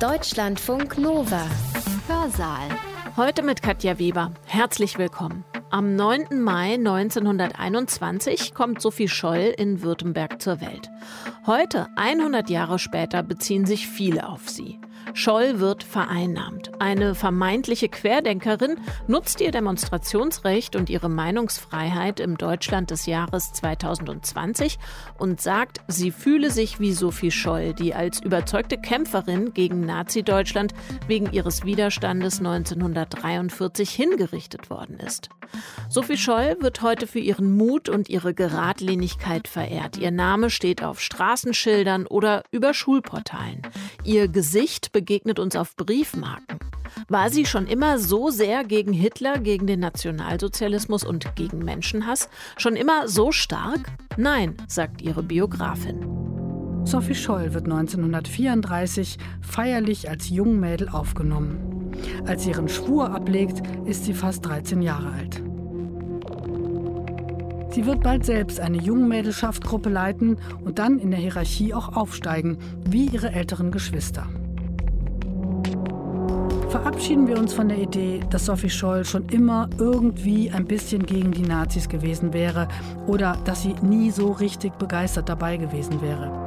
Deutschlandfunk Nova. Hörsaal. Heute mit Katja Weber. Herzlich willkommen. Am 9. Mai 1921 kommt Sophie Scholl in Württemberg zur Welt. Heute, 100 Jahre später, beziehen sich viele auf sie. Scholl wird vereinnahmt. Eine vermeintliche Querdenkerin nutzt ihr Demonstrationsrecht und ihre Meinungsfreiheit im Deutschland des Jahres 2020 und sagt, sie fühle sich wie Sophie Scholl, die als überzeugte Kämpferin gegen Nazi-Deutschland wegen ihres Widerstandes 1943 hingerichtet worden ist. Sophie Scholl wird heute für ihren Mut und ihre Geradlinigkeit verehrt. Ihr Name steht auf Straßenschildern oder über Schulportalen. Ihr Gesicht begegnet uns auf Briefmarken. War sie schon immer so sehr gegen Hitler, gegen den Nationalsozialismus und gegen Menschenhass? Schon immer so stark? Nein, sagt ihre Biografin. Sophie Scholl wird 1934 feierlich als Jungmädel aufgenommen. Als sie ihren Schwur ablegt, ist sie fast 13 Jahre alt. Sie wird bald selbst eine Jungmädelschaftgruppe leiten und dann in der Hierarchie auch aufsteigen, wie ihre älteren Geschwister. Verabschieden wir uns von der Idee, dass Sophie Scholl schon immer irgendwie ein bisschen gegen die Nazis gewesen wäre oder dass sie nie so richtig begeistert dabei gewesen wäre.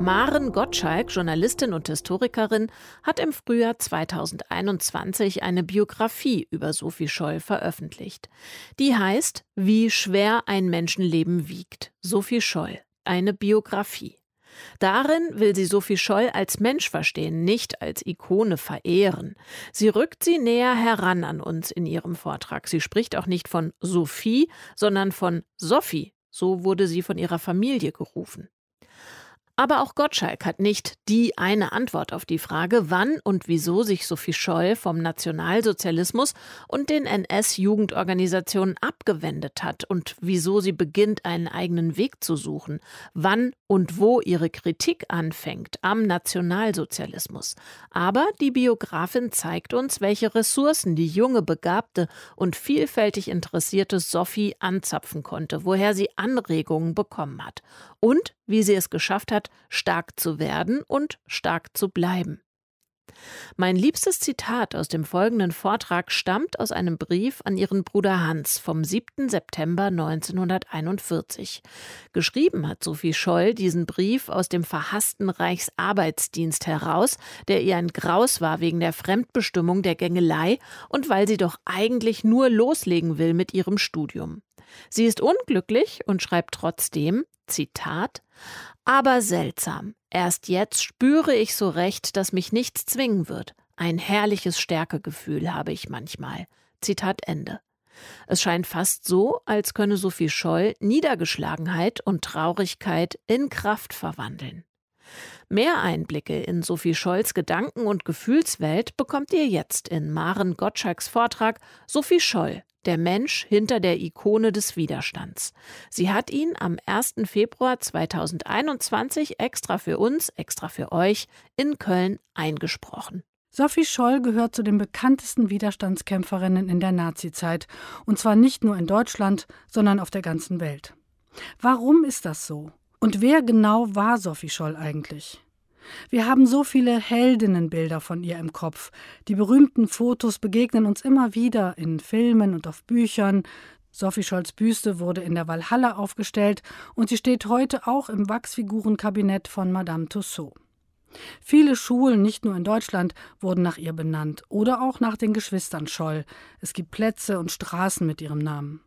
Maren Gottschalk, Journalistin und Historikerin, hat im Frühjahr 2021 eine Biografie über Sophie Scholl veröffentlicht. Die heißt Wie schwer ein Menschenleben wiegt. Sophie Scholl. Eine Biografie. Darin will sie Sophie Scholl als Mensch verstehen, nicht als Ikone verehren. Sie rückt sie näher heran an uns in ihrem Vortrag. Sie spricht auch nicht von Sophie, sondern von Sophie. So wurde sie von ihrer Familie gerufen. Aber auch Gottschalk hat nicht die eine Antwort auf die Frage, wann und wieso sich Sophie Scholl vom Nationalsozialismus und den NS-Jugendorganisationen abgewendet hat und wieso sie beginnt, einen eigenen Weg zu suchen, wann und wo ihre Kritik anfängt am Nationalsozialismus. Aber die Biografin zeigt uns, welche Ressourcen die junge, begabte und vielfältig interessierte Sophie anzapfen konnte, woher sie Anregungen bekommen hat und wie sie es geschafft hat, stark zu werden und stark zu bleiben. Mein liebstes Zitat aus dem folgenden Vortrag stammt aus einem Brief an ihren Bruder Hans vom 7. September 1941. Geschrieben hat Sophie Scholl diesen Brief aus dem verhassten Reichsarbeitsdienst heraus, der ihr ein Graus war wegen der Fremdbestimmung der Gängelei und weil sie doch eigentlich nur loslegen will mit ihrem Studium. Sie ist unglücklich und schreibt trotzdem, Zitat, aber seltsam. Erst jetzt spüre ich so recht, dass mich nichts zwingen wird. Ein herrliches Stärkegefühl habe ich manchmal. Zitat Ende. Es scheint fast so, als könne Sophie Scholl Niedergeschlagenheit und Traurigkeit in Kraft verwandeln. Mehr Einblicke in Sophie Scholls Gedanken- und Gefühlswelt bekommt ihr jetzt in Maren Gottschalks Vortrag Sophie Scholl, der Mensch hinter der Ikone des Widerstands. Sie hat ihn am 1. Februar 2021 extra für uns, extra für euch in Köln eingesprochen. Sophie Scholl gehört zu den bekanntesten Widerstandskämpferinnen in der Nazizeit, und zwar nicht nur in Deutschland, sondern auf der ganzen Welt. Warum ist das so? Und wer genau war Sophie Scholl eigentlich? Wir haben so viele Heldinnenbilder von ihr im Kopf. Die berühmten Fotos begegnen uns immer wieder in Filmen und auf Büchern. Sophie Scholls Büste wurde in der Walhalla aufgestellt und sie steht heute auch im Wachsfigurenkabinett von Madame Tussaud. Viele Schulen, nicht nur in Deutschland, wurden nach ihr benannt oder auch nach den Geschwistern Scholl. Es gibt Plätze und Straßen mit ihrem Namen.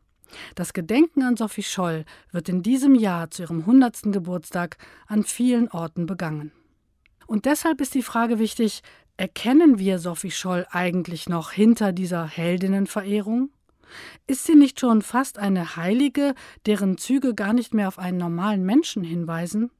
Das Gedenken an Sophie Scholl wird in diesem Jahr zu ihrem 100. Geburtstag an vielen Orten begangen. Und deshalb ist die Frage wichtig, erkennen wir Sophie Scholl eigentlich noch hinter dieser Heldinnenverehrung? Ist sie nicht schon fast eine Heilige, deren Züge gar nicht mehr auf einen normalen Menschen hinweisen?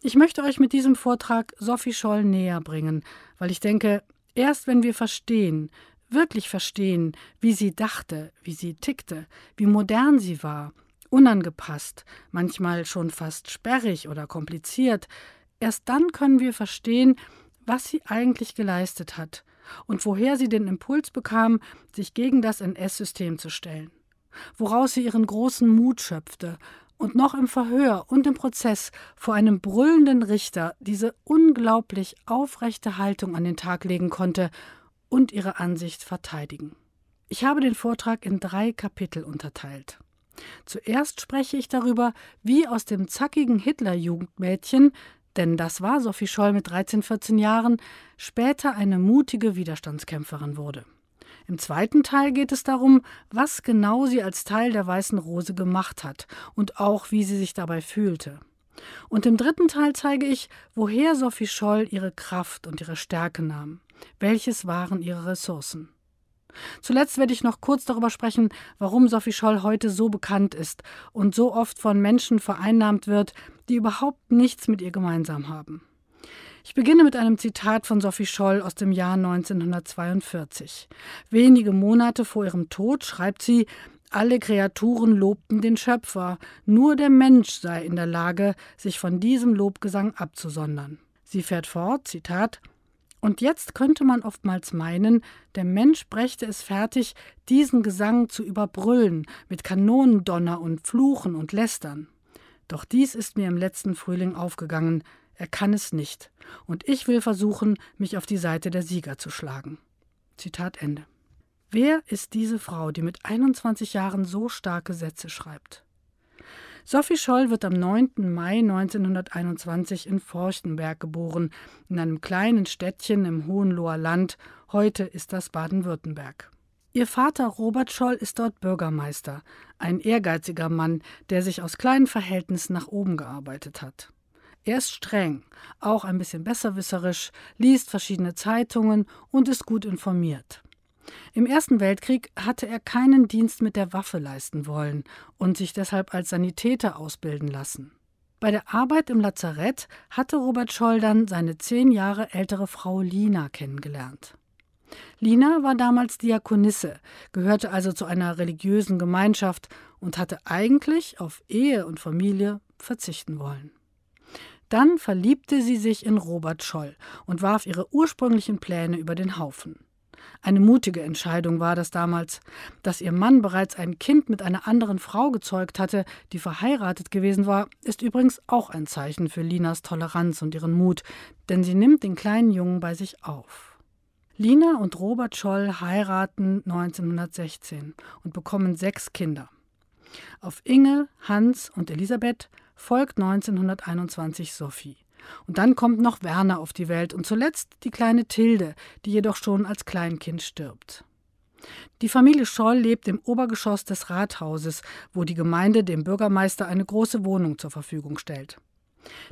Ich möchte euch mit diesem Vortrag Sophie Scholl näher bringen, weil ich denke, erst wenn wir verstehen, wirklich verstehen, wie sie dachte, wie sie tickte, wie modern sie war, unangepasst, manchmal schon fast sperrig oder kompliziert, erst dann können wir verstehen, was sie eigentlich geleistet hat und woher sie den Impuls bekam, sich gegen das NS-System zu stellen, woraus sie ihren großen Mut schöpfte und noch im Verhör und im Prozess vor einem brüllenden Richter diese unglaublich aufrechte Haltung an den Tag legen konnte und ihre Ansicht verteidigen. Ich habe den Vortrag in drei Kapitel unterteilt. Zuerst spreche ich darüber, wie aus dem zackigen Hitlerjugendmädchen, denn das war Sophie Scholl mit 13, 14 Jahren, später eine mutige Widerstandskämpferin wurde. Im zweiten Teil geht es darum, was genau sie als Teil der Weißen Rose gemacht hat und auch wie sie sich dabei fühlte. Und im dritten Teil zeige ich, woher Sophie Scholl ihre Kraft und ihre Stärke nahm. Welches waren ihre Ressourcen? Zuletzt werde ich noch kurz darüber sprechen, warum Sophie Scholl heute so bekannt ist und so oft von Menschen vereinnahmt wird, die überhaupt nichts mit ihr gemeinsam haben. Ich beginne mit einem Zitat von Sophie Scholl aus dem Jahr 1942. Wenige Monate vor ihrem Tod schreibt sie, alle Kreaturen lobten den Schöpfer, nur der Mensch sei in der Lage, sich von diesem Lobgesang abzusondern. Sie fährt fort, Zitat, und jetzt könnte man oftmals meinen, der Mensch brächte es fertig, diesen Gesang zu überbrüllen mit Kanonendonner und Fluchen und Lästern. Doch dies ist mir im letzten Frühling aufgegangen, er kann es nicht, und ich will versuchen, mich auf die Seite der Sieger zu schlagen. Zitat Ende. Wer ist diese Frau, die mit 21 Jahren so starke Sätze schreibt? Sophie Scholl wird am 9. Mai 1921 in Forchtenberg geboren, in einem kleinen Städtchen im Hohenloher Land. Heute ist das Baden-Württemberg. Ihr Vater Robert Scholl ist dort Bürgermeister, ein ehrgeiziger Mann, der sich aus kleinen Verhältnissen nach oben gearbeitet hat. Er ist streng, auch ein bisschen besserwisserisch, liest verschiedene Zeitungen und ist gut informiert. Im Ersten Weltkrieg hatte er keinen Dienst mit der Waffe leisten wollen und sich deshalb als Sanitäter ausbilden lassen. Bei der Arbeit im Lazarett hatte Robert Scholl dann seine zehn Jahre ältere Frau Lina kennengelernt. Lina war damals Diakonisse, gehörte also zu einer religiösen Gemeinschaft und hatte eigentlich auf Ehe und Familie verzichten wollen. Dann verliebte sie sich in Robert Scholl und warf ihre ursprünglichen Pläne über den Haufen. Eine mutige Entscheidung war das damals. Dass ihr Mann bereits ein Kind mit einer anderen Frau gezeugt hatte, die verheiratet gewesen war, ist übrigens auch ein Zeichen für Linas Toleranz und ihren Mut, denn sie nimmt den kleinen Jungen bei sich auf. Lina und Robert Scholl heiraten 1916 und bekommen sechs Kinder. Auf Inge, Hans und Elisabeth folgt 1921 Sophie. Und dann kommt noch Werner auf die Welt und zuletzt die kleine Tilde, die jedoch schon als Kleinkind stirbt. Die Familie Scholl lebt im Obergeschoss des Rathauses, wo die Gemeinde dem Bürgermeister eine große Wohnung zur Verfügung stellt.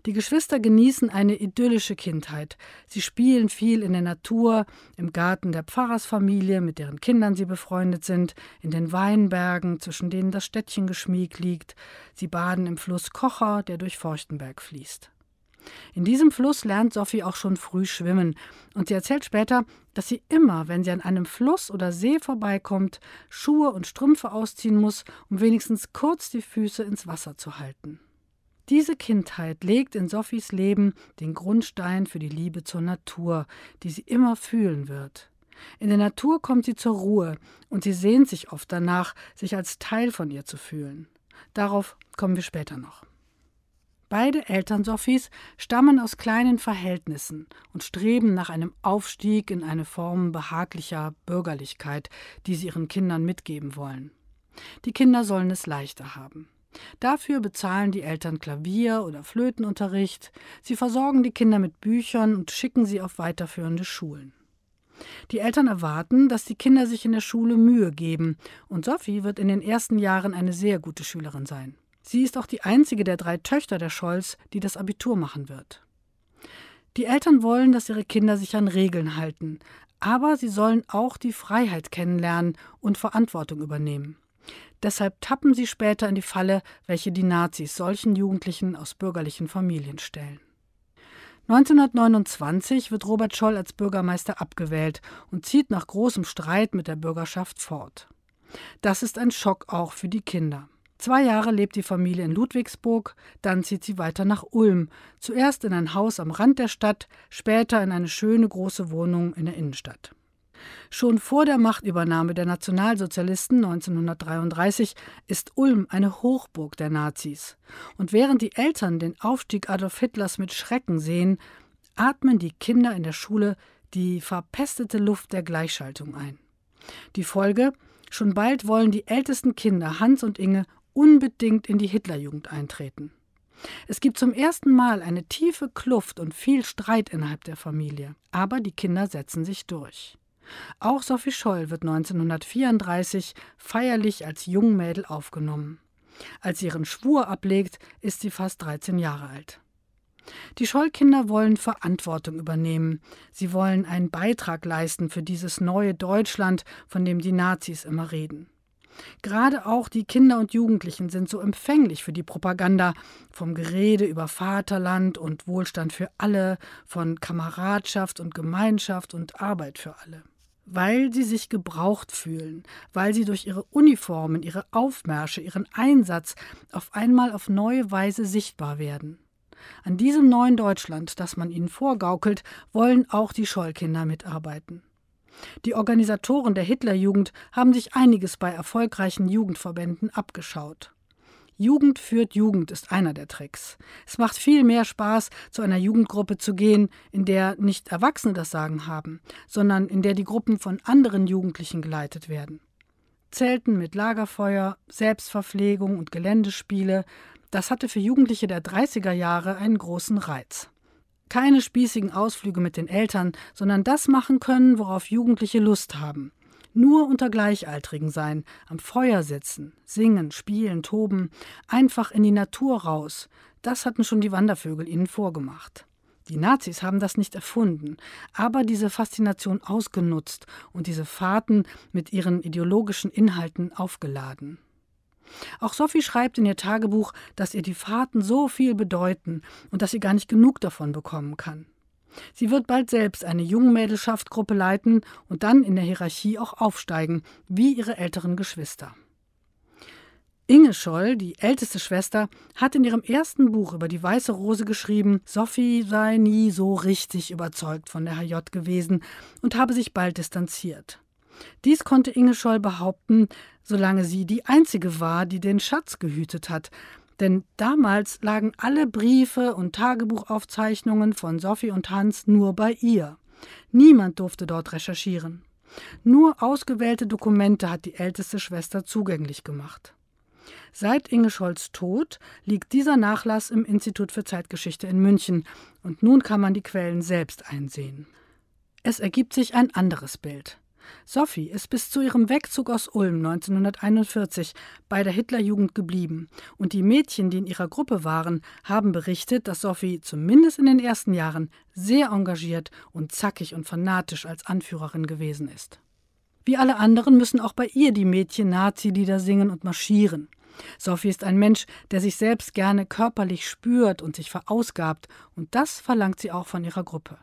Die Geschwister genießen eine idyllische Kindheit. Sie spielen viel in der Natur, im Garten der Pfarrersfamilie, mit deren Kindern sie befreundet sind, in den Weinbergen, zwischen denen das Städtchen Geschmieg liegt. Sie baden im Fluss Kocher, der durch Forchtenberg fließt. In diesem Fluss lernt Sophie auch schon früh schwimmen und sie erzählt später, dass sie immer, wenn sie an einem Fluss oder See vorbeikommt, Schuhe und Strümpfe ausziehen muss, um wenigstens kurz die Füße ins Wasser zu halten. Diese Kindheit legt in Sophies Leben den Grundstein für die Liebe zur Natur, die sie immer fühlen wird. In der Natur kommt sie zur Ruhe und sie sehnt sich oft danach, sich als Teil von ihr zu fühlen. Darauf kommen wir später noch. Beide Eltern Sophies stammen aus kleinen Verhältnissen und streben nach einem Aufstieg in eine Form behaglicher Bürgerlichkeit, die sie ihren Kindern mitgeben wollen. Die Kinder sollen es leichter haben. Dafür bezahlen die Eltern Klavier- oder Flötenunterricht, sie versorgen die Kinder mit Büchern und schicken sie auf weiterführende Schulen. Die Eltern erwarten, dass die Kinder sich in der Schule Mühe geben, und Sophie wird in den ersten Jahren eine sehr gute Schülerin sein. Sie ist auch die einzige der drei Töchter der Scholz, die das Abitur machen wird. Die Eltern wollen, dass ihre Kinder sich an Regeln halten, aber sie sollen auch die Freiheit kennenlernen und Verantwortung übernehmen. Deshalb tappen sie später in die Falle, welche die Nazis solchen Jugendlichen aus bürgerlichen Familien stellen. 1929 wird Robert Scholl als Bürgermeister abgewählt und zieht nach großem Streit mit der Bürgerschaft fort. Das ist ein Schock auch für die Kinder. Zwei Jahre lebt die Familie in Ludwigsburg, dann zieht sie weiter nach Ulm, zuerst in ein Haus am Rand der Stadt, später in eine schöne große Wohnung in der Innenstadt. Schon vor der Machtübernahme der Nationalsozialisten 1933 ist Ulm eine Hochburg der Nazis. Und während die Eltern den Aufstieg Adolf Hitlers mit Schrecken sehen, atmen die Kinder in der Schule die verpestete Luft der Gleichschaltung ein. Die Folge? Schon bald wollen die ältesten Kinder, Hans und Inge, unbedingt in die Hitlerjugend eintreten. Es gibt zum ersten Mal eine tiefe Kluft und viel Streit innerhalb der Familie, aber die Kinder setzen sich durch. Auch Sophie Scholl wird 1934 feierlich als Jungmädel aufgenommen. Als sie ihren Schwur ablegt, ist sie fast 13 Jahre alt. Die Schollkinder wollen Verantwortung übernehmen. Sie wollen einen Beitrag leisten für dieses neue Deutschland, von dem die Nazis immer reden. Gerade auch die Kinder und Jugendlichen sind so empfänglich für die Propaganda vom Gerede über Vaterland und Wohlstand für alle, von Kameradschaft und Gemeinschaft und Arbeit für alle. Weil sie sich gebraucht fühlen, weil sie durch ihre Uniformen, ihre Aufmärsche, ihren Einsatz auf einmal auf neue Weise sichtbar werden. An diesem neuen Deutschland, das man ihnen vorgaukelt, wollen auch die Schollkinder mitarbeiten. Die Organisatoren der Hitlerjugend haben sich einiges bei erfolgreichen Jugendverbänden abgeschaut. Jugend führt Jugend ist einer der Tricks. Es macht viel mehr Spaß, zu einer Jugendgruppe zu gehen, in der nicht Erwachsene das Sagen haben, sondern in der die Gruppen von anderen Jugendlichen geleitet werden. Zelten mit Lagerfeuer, Selbstverpflegung und Geländespiele, das hatte für Jugendliche der 30er Jahre einen großen Reiz. Keine spießigen Ausflüge mit den Eltern, sondern das machen können, worauf Jugendliche Lust haben. Nur unter Gleichaltrigen sein, am Feuer sitzen, singen, spielen, toben, einfach in die Natur raus. Das hatten schon die Wandervögel ihnen vorgemacht. Die Nazis haben das nicht erfunden, aber diese Faszination ausgenutzt und diese Fahrten mit ihren ideologischen Inhalten aufgeladen. Auch Sophie schreibt in ihr Tagebuch, dass ihr die Fahrten so viel bedeuten und dass sie gar nicht genug davon bekommen kann. Sie wird bald selbst eine Jungmädelschaftgruppe leiten und dann in der Hierarchie auch aufsteigen, wie ihre älteren Geschwister. Inge Scholl, die älteste Schwester, hat in ihrem ersten Buch über die Weiße Rose geschrieben, Sophie sei nie so richtig überzeugt von der HJ gewesen und habe sich bald distanziert. Dies konnte Inge Scholl behaupten, solange sie die einzige war, die den Schatz gehütet hat. Denn damals lagen alle Briefe und Tagebuchaufzeichnungen von Sophie und Hans nur bei ihr. Niemand durfte dort recherchieren. Nur ausgewählte Dokumente hat die älteste Schwester zugänglich gemacht. Seit Inge Scholz Tod liegt dieser Nachlass im Institut für Zeitgeschichte in München und nun kann man die Quellen selbst einsehen. Es ergibt sich ein anderes Bild. Sophie ist bis zu ihrem Wegzug aus Ulm 1941 bei der Hitlerjugend geblieben und die Mädchen, die in ihrer Gruppe waren, haben berichtet, dass Sophie zumindest in den ersten Jahren sehr engagiert und zackig und fanatisch als Anführerin gewesen ist. Wie alle anderen müssen auch bei ihr die Mädchen Nazi-Lieder singen und marschieren. Sophie ist ein Mensch, der sich selbst gerne körperlich spürt und sich verausgabt, und das verlangt sie auch von ihrer Gruppe.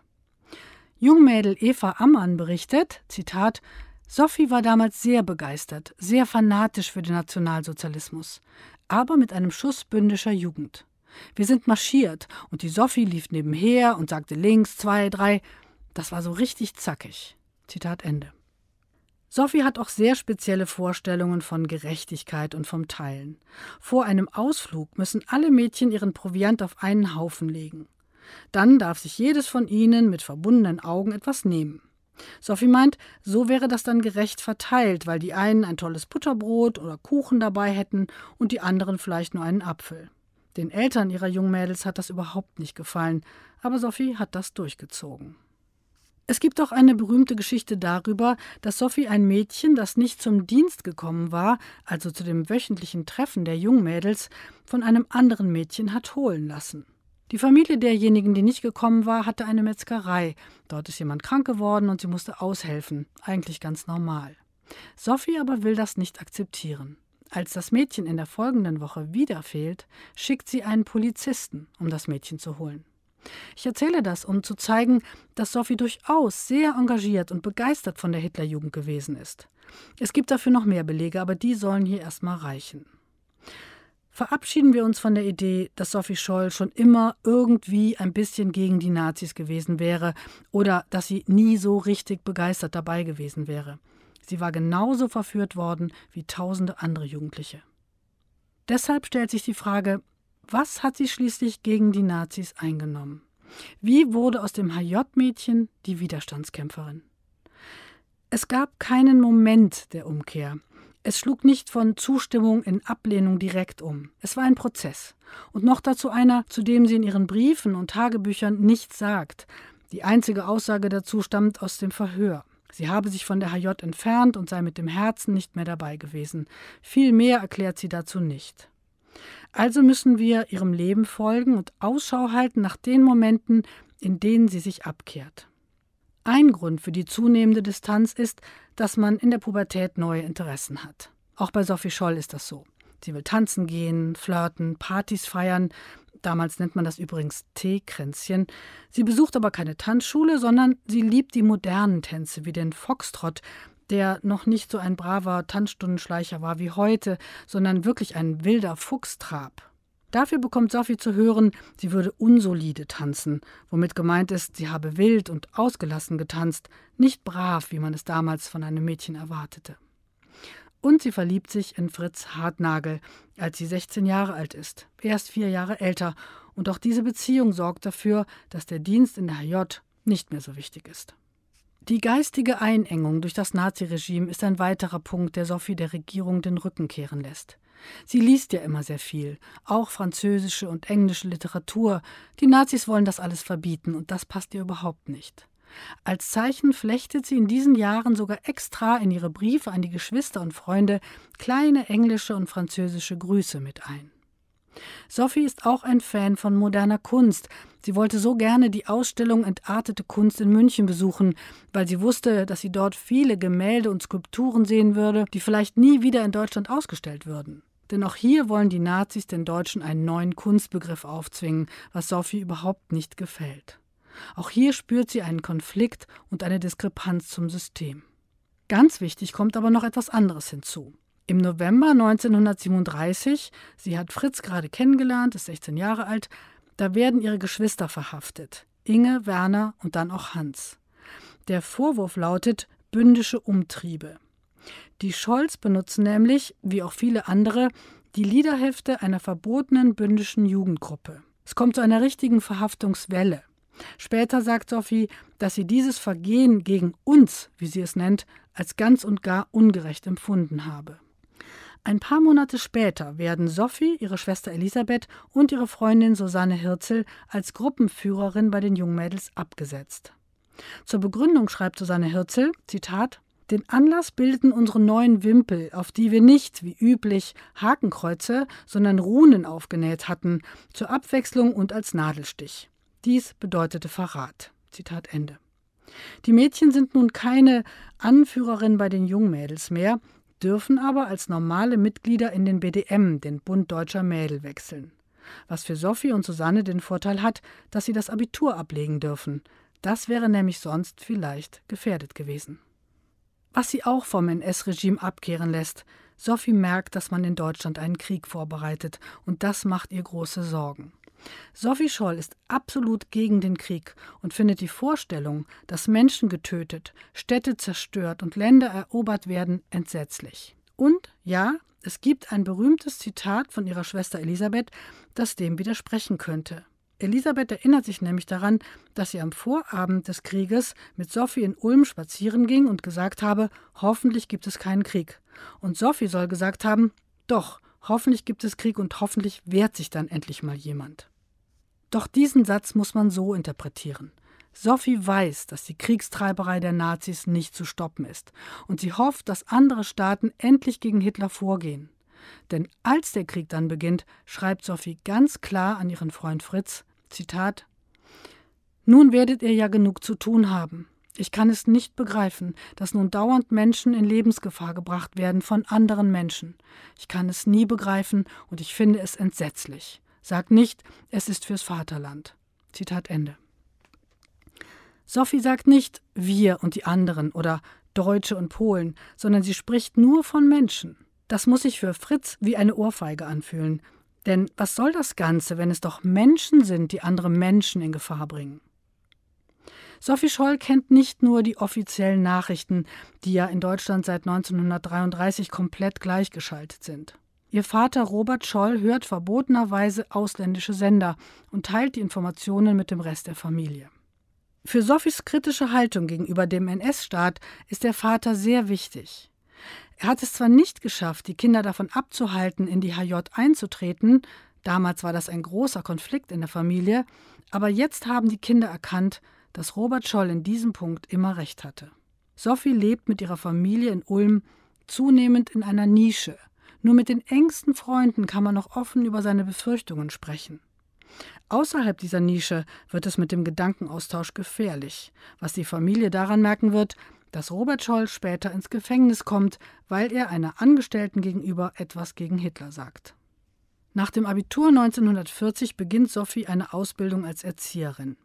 Jungmädel Eva Ammann berichtet, Zitat, Sophie war damals sehr begeistert, sehr fanatisch für den Nationalsozialismus, aber mit einem Schuss bündischer Jugend. Wir sind marschiert und die Sophie lief nebenher und sagte links zwei, drei. Das war so richtig zackig. Zitat Ende. Sophie hat auch sehr spezielle Vorstellungen von Gerechtigkeit und vom Teilen. Vor einem Ausflug müssen alle Mädchen ihren Proviant auf einen Haufen legen. Dann darf sich jedes von ihnen mit verbundenen Augen etwas nehmen. Sophie meint, so wäre das dann gerecht verteilt, weil die einen ein tolles Butterbrot oder Kuchen dabei hätten und die anderen vielleicht nur einen Apfel. Den Eltern ihrer Jungmädels hat das überhaupt nicht gefallen, aber Sophie hat das durchgezogen. Es gibt auch eine berühmte Geschichte darüber, dass Sophie ein Mädchen, das nicht zum Dienst gekommen war, also zu dem wöchentlichen Treffen der Jungmädels, von einem anderen Mädchen hat holen lassen. Die Familie derjenigen, die nicht gekommen war, hatte eine Metzgerei. Dort ist jemand krank geworden und sie musste aushelfen. Eigentlich ganz normal. Sophie aber will das nicht akzeptieren. Als das Mädchen in der folgenden Woche wieder fehlt, schickt sie einen Polizisten, um das Mädchen zu holen. Ich erzähle das, um zu zeigen, dass Sophie durchaus sehr engagiert und begeistert von der Hitlerjugend gewesen ist. Es gibt dafür noch mehr Belege, aber die sollen hier erstmal reichen. Verabschieden wir uns von der Idee, dass Sophie Scholl schon immer irgendwie ein bisschen gegen die Nazis gewesen wäre oder dass sie nie so richtig begeistert dabei gewesen wäre. Sie war genauso verführt worden wie tausende andere Jugendliche. Deshalb stellt sich die Frage, was hat sie schließlich gegen die Nazis eingenommen? Wie wurde aus dem HJ-Mädchen die Widerstandskämpferin? Es gab keinen Moment der Umkehr. Es schlug nicht von Zustimmung in Ablehnung direkt um. Es war ein Prozess. Und noch dazu einer, zu dem sie in ihren Briefen und Tagebüchern nichts sagt. Die einzige Aussage dazu stammt aus dem Verhör. Sie habe sich von der HJ entfernt und sei mit dem Herzen nicht mehr dabei gewesen. Viel mehr erklärt sie dazu nicht. Also müssen wir ihrem Leben folgen und Ausschau halten nach den Momenten, in denen sie sich abkehrt. Ein Grund für die zunehmende Distanz ist, dass man in der Pubertät neue Interessen hat. Auch bei Sophie Scholl ist das so. Sie will tanzen gehen, flirten, Partys feiern. Damals nennt man das übrigens Teekränzchen. Sie besucht aber keine Tanzschule, sondern sie liebt die modernen Tänze wie den Foxtrott, der noch nicht so ein braver Tanzstundenschleicher war wie heute, sondern wirklich ein wilder Fuchstrab. Dafür bekommt Sophie zu hören, sie würde unsolide tanzen, womit gemeint ist, sie habe wild und ausgelassen getanzt, nicht brav, wie man es damals von einem Mädchen erwartete. Und sie verliebt sich in Fritz Hartnagel, als sie 16 Jahre alt ist, erst vier Jahre älter, und auch diese Beziehung sorgt dafür, dass der Dienst in der HJ nicht mehr so wichtig ist. Die geistige Einengung durch das Naziregime ist ein weiterer Punkt, der Sophie der Regierung den Rücken kehren lässt. Sie liest ja immer sehr viel, auch französische und englische Literatur. Die Nazis wollen das alles verbieten, und das passt ihr überhaupt nicht. Als Zeichen flechtet sie in diesen Jahren sogar extra in ihre Briefe an die Geschwister und Freunde kleine englische und französische Grüße mit ein. Sophie ist auch ein Fan von moderner Kunst. Sie wollte so gerne die Ausstellung Entartete Kunst in München besuchen, weil sie wusste, dass sie dort viele Gemälde und Skulpturen sehen würde, die vielleicht nie wieder in Deutschland ausgestellt würden. Denn auch hier wollen die Nazis den Deutschen einen neuen Kunstbegriff aufzwingen, was Sophie überhaupt nicht gefällt. Auch hier spürt sie einen Konflikt und eine Diskrepanz zum System. Ganz wichtig kommt aber noch etwas anderes hinzu. Im November 1937, sie hat Fritz gerade kennengelernt, ist 16 Jahre alt, da werden ihre Geschwister verhaftet. Inge, Werner und dann auch Hans. Der Vorwurf lautet bündische Umtriebe. Die Scholz benutzen nämlich, wie auch viele andere, die Liederhefte einer verbotenen bündischen Jugendgruppe. Es kommt zu einer richtigen Verhaftungswelle. Später sagt Sophie, dass sie dieses Vergehen gegen uns, wie sie es nennt, als ganz und gar ungerecht empfunden habe. Ein paar Monate später werden Sophie, ihre Schwester Elisabeth und ihre Freundin Susanne Hirzel als Gruppenführerin bei den Jungmädels abgesetzt. Zur Begründung schreibt Susanne Hirzel, Zitat, den Anlass bildeten unsere neuen Wimpel, auf die wir nicht, wie üblich, Hakenkreuze, sondern Runen aufgenäht hatten, zur Abwechslung und als Nadelstich. Dies bedeutete Verrat. Zitat Ende. Die Mädchen sind nun keine Anführerin bei den Jungmädels mehr, dürfen aber als normale Mitglieder in den BDM, den Bund Deutscher Mädel, wechseln. Was für Sophie und Susanne den Vorteil hat, dass sie das Abitur ablegen dürfen. Das wäre nämlich sonst vielleicht gefährdet gewesen. Was sie auch vom NS-Regime abkehren lässt, Sophie merkt, dass man in Deutschland einen Krieg vorbereitet, und das macht ihr große Sorgen. Sophie Scholl ist absolut gegen den Krieg und findet die Vorstellung, dass Menschen getötet, Städte zerstört und Länder erobert werden, entsetzlich. Und ja, es gibt ein berühmtes Zitat von ihrer Schwester Elisabeth, das dem widersprechen könnte. Elisabeth erinnert sich nämlich daran, dass sie am Vorabend des Krieges mit Sophie in Ulm spazieren ging und gesagt habe, hoffentlich gibt es keinen Krieg. Und Sophie soll gesagt haben, doch, hoffentlich gibt es Krieg und hoffentlich wehrt sich dann endlich mal jemand. Doch diesen Satz muss man so interpretieren. Sophie weiß, dass die Kriegstreiberei der Nazis nicht zu stoppen ist, und sie hofft, dass andere Staaten endlich gegen Hitler vorgehen. Denn als der Krieg dann beginnt, schreibt Sophie ganz klar an ihren Freund Fritz, Zitat, Nun werdet ihr ja genug zu tun haben. Ich kann es nicht begreifen, dass nun dauernd Menschen in Lebensgefahr gebracht werden von anderen Menschen. Ich kann es nie begreifen und ich finde es entsetzlich. Sag nicht, es ist fürs Vaterland. Zitat Ende. Sophie sagt nicht wir und die anderen oder Deutsche und Polen, sondern sie spricht nur von Menschen. Das muss sich für Fritz wie eine Ohrfeige anfühlen. Denn was soll das Ganze, wenn es doch Menschen sind, die andere Menschen in Gefahr bringen? Sophie Scholl kennt nicht nur die offiziellen Nachrichten, die ja in Deutschland seit 1933 komplett gleichgeschaltet sind. Ihr Vater Robert Scholl hört verbotenerweise ausländische Sender und teilt die Informationen mit dem Rest der Familie. Für Sophies kritische Haltung gegenüber dem NS-Staat ist der Vater sehr wichtig. Er hat es zwar nicht geschafft, die Kinder davon abzuhalten, in die HJ einzutreten, damals war das ein großer Konflikt in der Familie, aber jetzt haben die Kinder erkannt, dass Robert Scholl in diesem Punkt immer recht hatte. Sophie lebt mit ihrer Familie in Ulm zunehmend in einer Nische, nur mit den engsten Freunden kann man noch offen über seine Befürchtungen sprechen. Außerhalb dieser Nische wird es mit dem Gedankenaustausch gefährlich, was die Familie daran merken wird, dass Robert Scholl später ins Gefängnis kommt, weil er einer Angestellten gegenüber etwas gegen Hitler sagt. Nach dem Abitur 1940 beginnt Sophie eine Ausbildung als Erzieherin.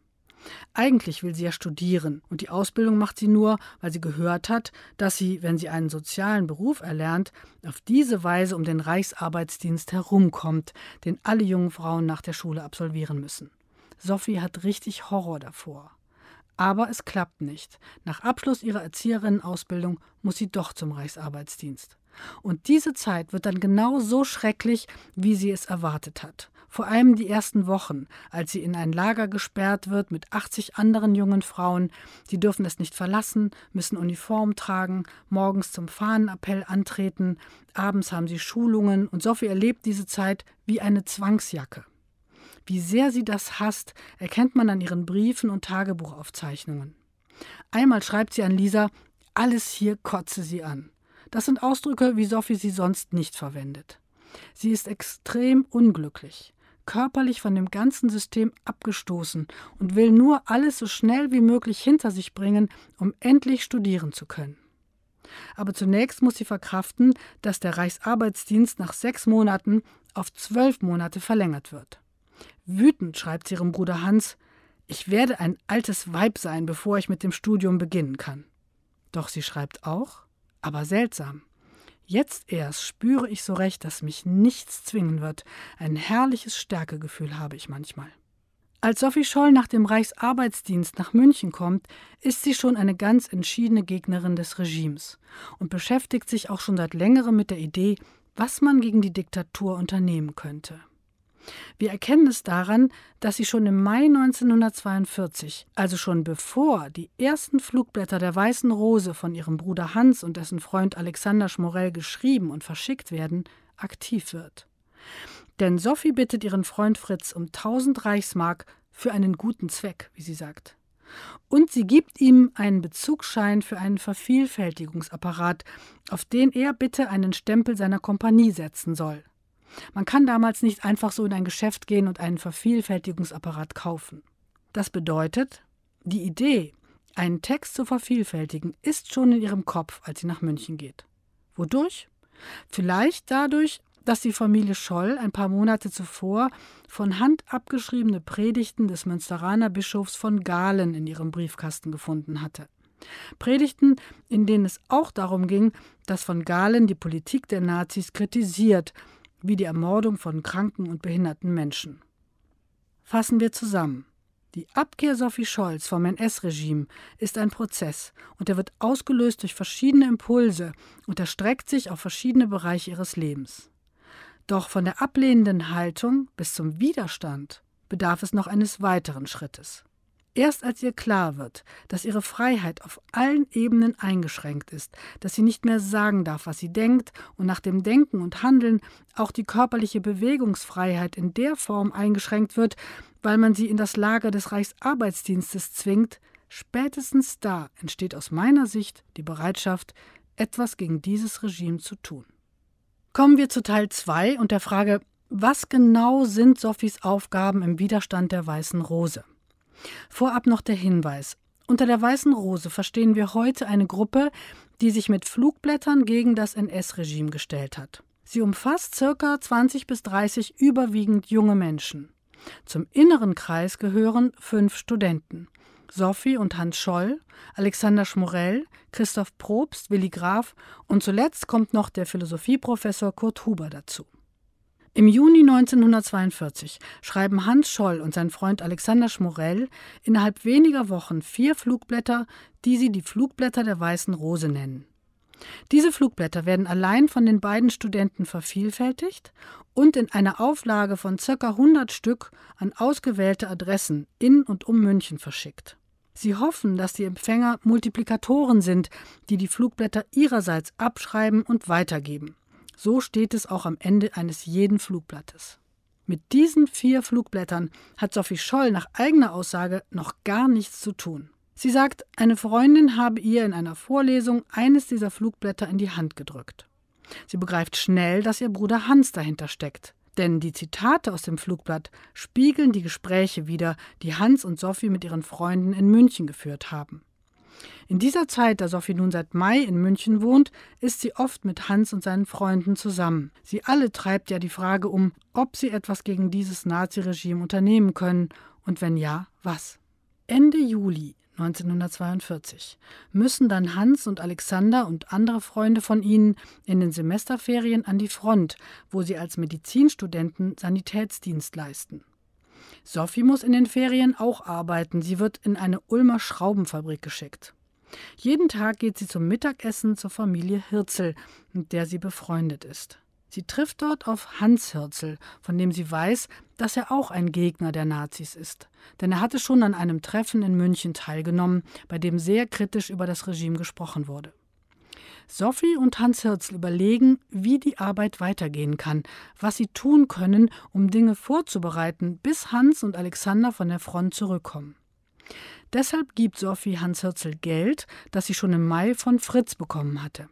Eigentlich will sie ja studieren und die Ausbildung macht sie nur, weil sie gehört hat, dass sie, wenn sie einen sozialen Beruf erlernt, auf diese Weise um den Reichsarbeitsdienst herumkommt, den alle jungen Frauen nach der Schule absolvieren müssen. Sophie hat richtig Horror davor. Aber es klappt nicht. Nach Abschluss ihrer Erzieherinnenausbildung muss sie doch zum Reichsarbeitsdienst. Und diese Zeit wird dann genau so schrecklich, wie sie es erwartet hat. Vor allem die ersten Wochen, als sie in ein Lager gesperrt wird mit 80 anderen jungen Frauen. Sie dürfen es nicht verlassen, müssen Uniform tragen, morgens zum Fahnenappell antreten, abends haben sie Schulungen und Sophie erlebt diese Zeit wie eine Zwangsjacke. Wie sehr sie das hasst, erkennt man an ihren Briefen und Tagebuchaufzeichnungen. Einmal schreibt sie an Lisa, alles hier kotze sie an. Das sind Ausdrücke, wie Sophie sie sonst nicht verwendet. Sie ist extrem unglücklich körperlich von dem ganzen System abgestoßen und will nur alles so schnell wie möglich hinter sich bringen, um endlich studieren zu können. Aber zunächst muss sie verkraften, dass der Reichsarbeitsdienst nach sechs Monaten auf zwölf Monate verlängert wird. Wütend schreibt sie ihrem Bruder Hans, ich werde ein altes Weib sein, bevor ich mit dem Studium beginnen kann. Doch sie schreibt auch, aber seltsam. Jetzt erst spüre ich so recht, dass mich nichts zwingen wird. Ein herrliches Stärkegefühl habe ich manchmal. Als Sophie Scholl nach dem Reichsarbeitsdienst nach München kommt, ist sie schon eine ganz entschiedene Gegnerin des Regimes und beschäftigt sich auch schon seit längerem mit der Idee, was man gegen die Diktatur unternehmen könnte. Wir erkennen es daran, dass sie schon im Mai 1942, also schon bevor die ersten Flugblätter der Weißen Rose von ihrem Bruder Hans und dessen Freund Alexander Schmorell geschrieben und verschickt werden, aktiv wird. Denn Sophie bittet ihren Freund Fritz um 1000 Reichsmark für einen guten Zweck, wie sie sagt. Und sie gibt ihm einen Bezugsschein für einen Vervielfältigungsapparat, auf den er bitte einen Stempel seiner Kompanie setzen soll. Man kann damals nicht einfach so in ein Geschäft gehen und einen Vervielfältigungsapparat kaufen. Das bedeutet, die Idee, einen Text zu vervielfältigen, ist schon in ihrem Kopf, als sie nach München geht. Wodurch? Vielleicht dadurch, dass die Familie Scholl ein paar Monate zuvor von Hand abgeschriebene Predigten des Münsteraner Bischofs von Galen in ihrem Briefkasten gefunden hatte. Predigten, in denen es auch darum ging, dass von Galen die Politik der Nazis kritisiert wie die Ermordung von kranken und behinderten Menschen. Fassen wir zusammen. Die Abkehr Sophie Scholz vom NS-Regime ist ein Prozess und er wird ausgelöst durch verschiedene Impulse und erstreckt sich auf verschiedene Bereiche ihres Lebens. Doch von der ablehnenden Haltung bis zum Widerstand bedarf es noch eines weiteren Schrittes. Erst als ihr klar wird, dass ihre Freiheit auf allen Ebenen eingeschränkt ist, dass sie nicht mehr sagen darf, was sie denkt und nach dem Denken und Handeln auch die körperliche Bewegungsfreiheit in der Form eingeschränkt wird, weil man sie in das Lager des Reichsarbeitsdienstes zwingt, spätestens da entsteht aus meiner Sicht die Bereitschaft, etwas gegen dieses Regime zu tun. Kommen wir zu Teil 2 und der Frage, was genau sind Sophies Aufgaben im Widerstand der Weißen Rose? Vorab noch der Hinweis. Unter der Weißen Rose verstehen wir heute eine Gruppe, die sich mit Flugblättern gegen das NS-Regime gestellt hat. Sie umfasst ca. 20 bis 30 überwiegend junge Menschen. Zum inneren Kreis gehören fünf Studenten. Sophie und Hans Scholl, Alexander Schmorell, Christoph Probst, Willi Graf und zuletzt kommt noch der Philosophieprofessor Kurt Huber dazu. Im Juni 1942 schreiben Hans Scholl und sein Freund Alexander Schmorell innerhalb weniger Wochen vier Flugblätter, die sie die Flugblätter der Weißen Rose nennen. Diese Flugblätter werden allein von den beiden Studenten vervielfältigt und in einer Auflage von ca. 100 Stück an ausgewählte Adressen in und um München verschickt. Sie hoffen, dass die Empfänger Multiplikatoren sind, die die Flugblätter ihrerseits abschreiben und weitergeben. So steht es auch am Ende eines jeden Flugblattes. Mit diesen vier Flugblättern hat Sophie Scholl nach eigener Aussage noch gar nichts zu tun. Sie sagt, eine Freundin habe ihr in einer Vorlesung eines dieser Flugblätter in die Hand gedrückt. Sie begreift schnell, dass ihr Bruder Hans dahinter steckt. Denn die Zitate aus dem Flugblatt spiegeln die Gespräche wider, die Hans und Sophie mit ihren Freunden in München geführt haben. In dieser Zeit, da Sophie nun seit Mai in München wohnt, ist sie oft mit Hans und seinen Freunden zusammen. Sie alle treibt ja die Frage um, ob sie etwas gegen dieses Naziregime unternehmen können und wenn ja, was. Ende Juli 1942, müssen dann Hans und Alexander und andere Freunde von ihnen in den Semesterferien an die Front, wo sie als Medizinstudenten Sanitätsdienst leisten. Sophie muss in den Ferien auch arbeiten, sie wird in eine Ulmer Schraubenfabrik geschickt. Jeden Tag geht sie zum Mittagessen zur Familie Hirzel, mit der sie befreundet ist. Sie trifft dort auf Hans Hirzel, von dem sie weiß, dass er auch ein Gegner der Nazis ist. Denn er hatte schon an einem Treffen in München teilgenommen, bei dem sehr kritisch über das Regime gesprochen wurde. Sophie und Hans Hirzel überlegen, wie die Arbeit weitergehen kann, was sie tun können, um Dinge vorzubereiten, bis Hans und Alexander von der Front zurückkommen. Deshalb gibt Sophie Hans Hirzel Geld, das sie schon im Mai von Fritz bekommen hatte.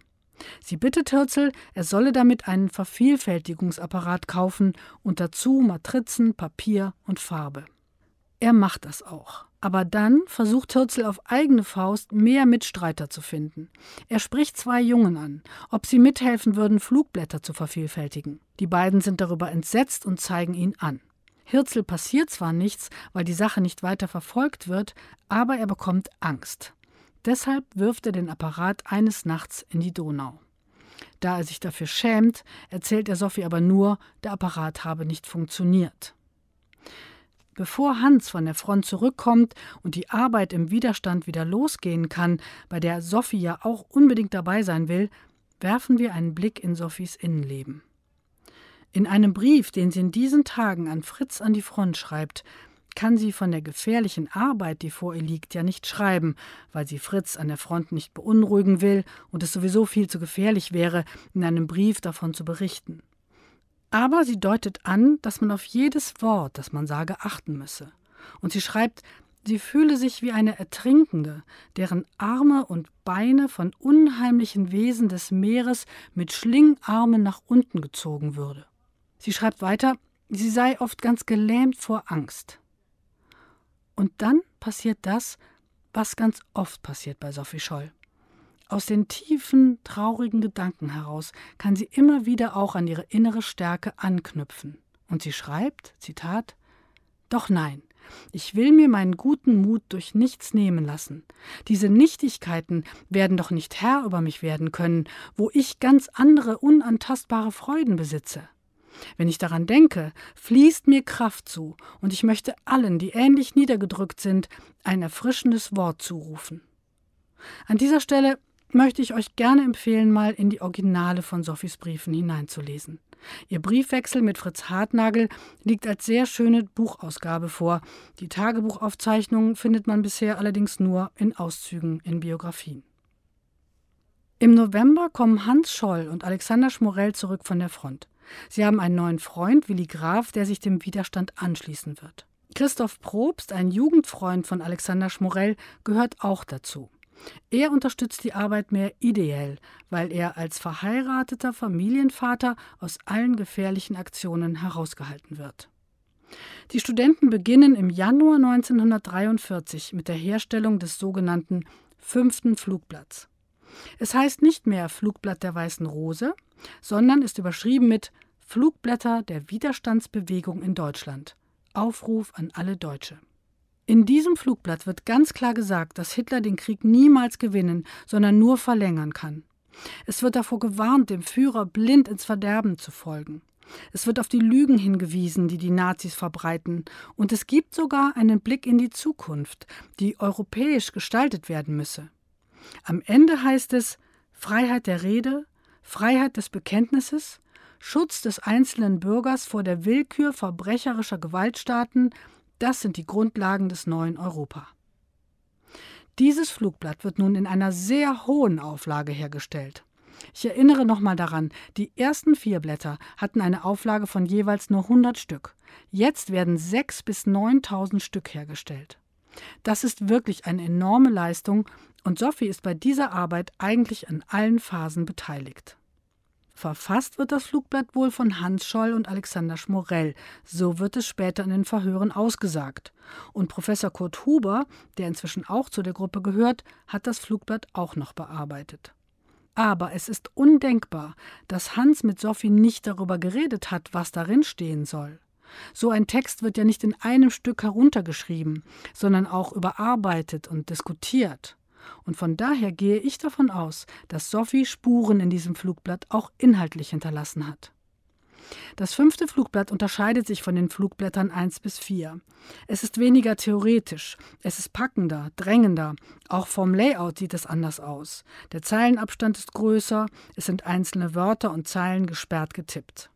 Sie bittet Hirzel, er solle damit einen Vervielfältigungsapparat kaufen und dazu Matrizen, Papier und Farbe. Er macht das auch. Aber dann versucht Hirzel auf eigene Faust mehr Mitstreiter zu finden. Er spricht zwei Jungen an, ob sie mithelfen würden, Flugblätter zu vervielfältigen. Die beiden sind darüber entsetzt und zeigen ihn an. Hirzel passiert zwar nichts, weil die Sache nicht weiter verfolgt wird, aber er bekommt Angst. Deshalb wirft er den Apparat eines Nachts in die Donau. Da er sich dafür schämt, erzählt er Sophie aber nur, der Apparat habe nicht funktioniert. Bevor Hans von der Front zurückkommt und die Arbeit im Widerstand wieder losgehen kann, bei der Sophie ja auch unbedingt dabei sein will, werfen wir einen Blick in Sophies Innenleben. In einem Brief, den sie in diesen Tagen an Fritz an die Front schreibt, kann sie von der gefährlichen Arbeit, die vor ihr liegt, ja nicht schreiben, weil sie Fritz an der Front nicht beunruhigen will und es sowieso viel zu gefährlich wäre, in einem Brief davon zu berichten. Aber sie deutet an, dass man auf jedes Wort, das man sage, achten müsse. Und sie schreibt, sie fühle sich wie eine Ertrinkende, deren Arme und Beine von unheimlichen Wesen des Meeres mit Schlingarmen nach unten gezogen würde. Sie schreibt weiter, sie sei oft ganz gelähmt vor Angst. Und dann passiert das, was ganz oft passiert bei Sophie Scholl. Aus den tiefen, traurigen Gedanken heraus kann sie immer wieder auch an ihre innere Stärke anknüpfen. Und sie schreibt, Zitat, Doch nein, ich will mir meinen guten Mut durch nichts nehmen lassen. Diese Nichtigkeiten werden doch nicht Herr über mich werden können, wo ich ganz andere, unantastbare Freuden besitze. Wenn ich daran denke, fließt mir Kraft zu, und ich möchte allen, die ähnlich niedergedrückt sind, ein erfrischendes Wort zurufen. An dieser Stelle möchte ich euch gerne empfehlen, mal in die Originale von Sophies Briefen hineinzulesen. Ihr Briefwechsel mit Fritz Hartnagel liegt als sehr schöne Buchausgabe vor. Die Tagebuchaufzeichnungen findet man bisher allerdings nur in Auszügen in Biografien. Im November kommen Hans Scholl und Alexander Schmorell zurück von der Front. Sie haben einen neuen Freund, Willi Graf, der sich dem Widerstand anschließen wird. Christoph Probst, ein Jugendfreund von Alexander Schmorell, gehört auch dazu. Er unterstützt die Arbeit mehr ideell, weil er als verheirateter Familienvater aus allen gefährlichen Aktionen herausgehalten wird. Die Studenten beginnen im Januar 1943 mit der Herstellung des sogenannten fünften Flugblatts. Es heißt nicht mehr Flugblatt der Weißen Rose, sondern ist überschrieben mit Flugblätter der Widerstandsbewegung in Deutschland. Aufruf an alle Deutsche. In diesem Flugblatt wird ganz klar gesagt, dass Hitler den Krieg niemals gewinnen, sondern nur verlängern kann. Es wird davor gewarnt, dem Führer blind ins Verderben zu folgen. Es wird auf die Lügen hingewiesen, die die Nazis verbreiten. Und es gibt sogar einen Blick in die Zukunft, die europäisch gestaltet werden müsse. Am Ende heißt es Freiheit der Rede, Freiheit des Bekenntnisses, Schutz des einzelnen Bürgers vor der Willkür verbrecherischer Gewaltstaaten, das sind die Grundlagen des neuen Europa. Dieses Flugblatt wird nun in einer sehr hohen Auflage hergestellt. Ich erinnere nochmal daran, die ersten vier Blätter hatten eine Auflage von jeweils nur 100 Stück. Jetzt werden 6.000 bis 9.000 Stück hergestellt. Das ist wirklich eine enorme Leistung und Sophie ist bei dieser Arbeit eigentlich an allen Phasen beteiligt. Verfasst wird das Flugblatt wohl von Hans Scholl und Alexander Schmorell. So wird es später in den Verhören ausgesagt. Und Professor Kurt Huber, der inzwischen auch zu der Gruppe gehört, hat das Flugblatt auch noch bearbeitet. Aber es ist undenkbar, dass Hans mit Sophie nicht darüber geredet hat, was darin stehen soll. So ein Text wird ja nicht in einem Stück heruntergeschrieben, sondern auch überarbeitet und diskutiert. Und von daher gehe ich davon aus, dass Sophie Spuren in diesem Flugblatt auch inhaltlich hinterlassen hat. Das fünfte Flugblatt unterscheidet sich von den Flugblättern 1 bis 4. Es ist weniger theoretisch, es ist packender, drängender, auch vom Layout sieht es anders aus. Der Zeilenabstand ist größer, es sind einzelne Wörter und Zeilen gesperrt getippt.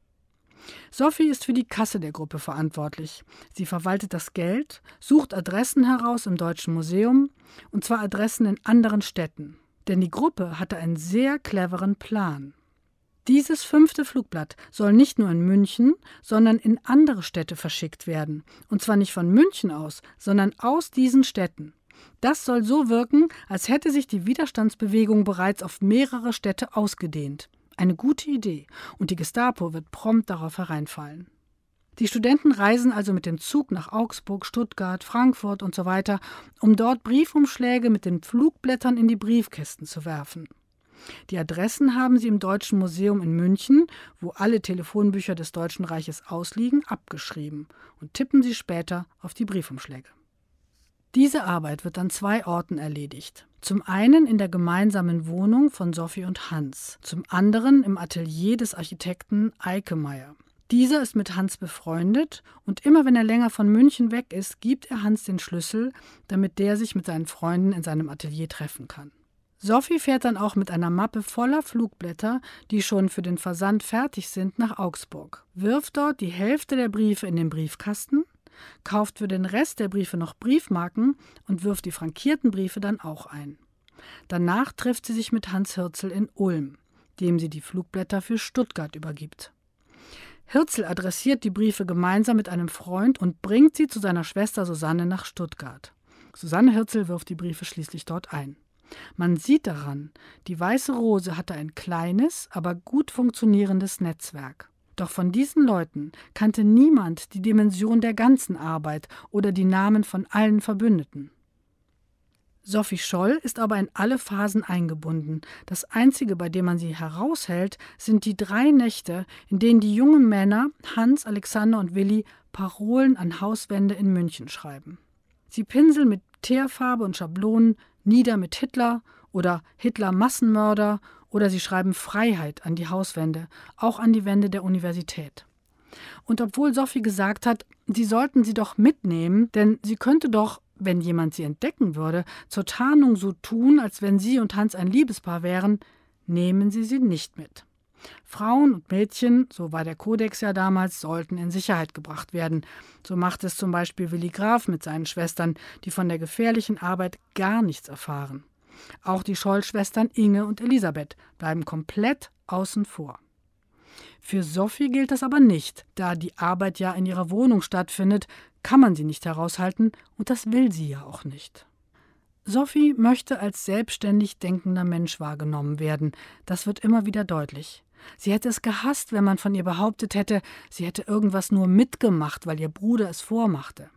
Sophie ist für die Kasse der Gruppe verantwortlich. Sie verwaltet das Geld, sucht Adressen heraus im Deutschen Museum, und zwar Adressen in anderen Städten. Denn die Gruppe hatte einen sehr cleveren Plan. Dieses fünfte Flugblatt soll nicht nur in München, sondern in andere Städte verschickt werden. Und zwar nicht von München aus, sondern aus diesen Städten. Das soll so wirken, als hätte sich die Widerstandsbewegung bereits auf mehrere Städte ausgedehnt. Eine gute Idee, und die Gestapo wird prompt darauf hereinfallen. Die Studenten reisen also mit dem Zug nach Augsburg, Stuttgart, Frankfurt und so weiter, um dort Briefumschläge mit den Flugblättern in die Briefkästen zu werfen. Die Adressen haben sie im Deutschen Museum in München, wo alle Telefonbücher des Deutschen Reiches ausliegen, abgeschrieben und tippen sie später auf die Briefumschläge. Diese Arbeit wird an zwei Orten erledigt. Zum einen in der gemeinsamen Wohnung von Sophie und Hans, zum anderen im Atelier des Architekten Eikemeyer. Dieser ist mit Hans befreundet und immer wenn er länger von München weg ist, gibt er Hans den Schlüssel, damit der sich mit seinen Freunden in seinem Atelier treffen kann. Sophie fährt dann auch mit einer Mappe voller Flugblätter, die schon für den Versand fertig sind, nach Augsburg, wirft dort die Hälfte der Briefe in den Briefkasten, kauft für den Rest der Briefe noch Briefmarken und wirft die frankierten Briefe dann auch ein. Danach trifft sie sich mit Hans Hirzel in Ulm, dem sie die Flugblätter für Stuttgart übergibt. Hirzel adressiert die Briefe gemeinsam mit einem Freund und bringt sie zu seiner Schwester Susanne nach Stuttgart. Susanne Hirzel wirft die Briefe schließlich dort ein. Man sieht daran, die Weiße Rose hatte ein kleines, aber gut funktionierendes Netzwerk. Doch von diesen Leuten kannte niemand die Dimension der ganzen Arbeit oder die Namen von allen Verbündeten. Sophie Scholl ist aber in alle Phasen eingebunden. Das Einzige, bei dem man sie heraushält, sind die drei Nächte, in denen die jungen Männer, Hans, Alexander und Willi, Parolen an Hauswände in München schreiben. Sie pinseln mit Teerfarbe und Schablonen nieder mit Hitler oder Hitler Massenmörder oder sie schreiben Freiheit an die Hauswände, auch an die Wände der Universität. Und obwohl Sophie gesagt hat, sie sollten sie doch mitnehmen, denn sie könnte doch, wenn jemand sie entdecken würde, zur Tarnung so tun, als wenn sie und Hans ein Liebespaar wären, nehmen sie sie nicht mit. Frauen und Mädchen, so war der Kodex ja damals, sollten in Sicherheit gebracht werden. So macht es zum Beispiel Willi Graf mit seinen Schwestern, die von der gefährlichen Arbeit gar nichts erfahren. Auch die Schollschwestern Inge und Elisabeth bleiben komplett außen vor. Für Sophie gilt das aber nicht, da die Arbeit ja in ihrer Wohnung stattfindet, kann man sie nicht heraushalten und das will sie ja auch nicht. Sophie möchte als selbstständig denkender Mensch wahrgenommen werden, das wird immer wieder deutlich. Sie hätte es gehasst, wenn man von ihr behauptet hätte, sie hätte irgendwas nur mitgemacht, weil ihr Bruder es vormachte.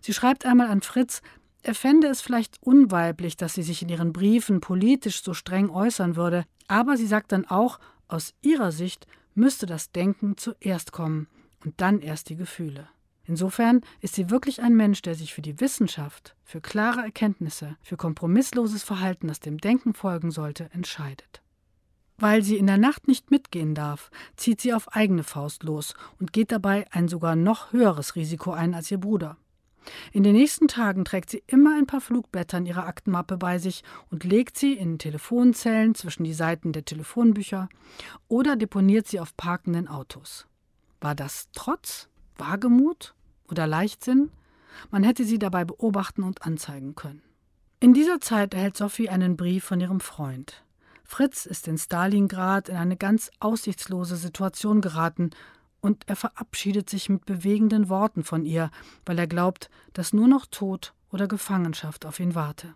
Sie schreibt einmal an Fritz, er fände es vielleicht unweiblich, dass sie sich in ihren Briefen politisch so streng äußern würde, aber sie sagt dann auch, aus ihrer Sicht müsste das Denken zuerst kommen und dann erst die Gefühle. Insofern ist sie wirklich ein Mensch, der sich für die Wissenschaft, für klare Erkenntnisse, für kompromissloses Verhalten, das dem Denken folgen sollte, entscheidet. Weil sie in der Nacht nicht mitgehen darf, zieht sie auf eigene Faust los und geht dabei ein sogar noch höheres Risiko ein als ihr Bruder. In den nächsten Tagen trägt sie immer ein paar Flugblätter in ihrer Aktenmappe bei sich und legt sie in Telefonzellen zwischen die Seiten der Telefonbücher oder deponiert sie auf parkenden Autos. War das Trotz, Wagemut oder Leichtsinn? Man hätte sie dabei beobachten und anzeigen können. In dieser Zeit erhält Sophie einen Brief von ihrem Freund. Fritz ist in Stalingrad in eine ganz aussichtslose Situation geraten und er verabschiedet sich mit bewegenden Worten von ihr, weil er glaubt, dass nur noch Tod oder Gefangenschaft auf ihn warte.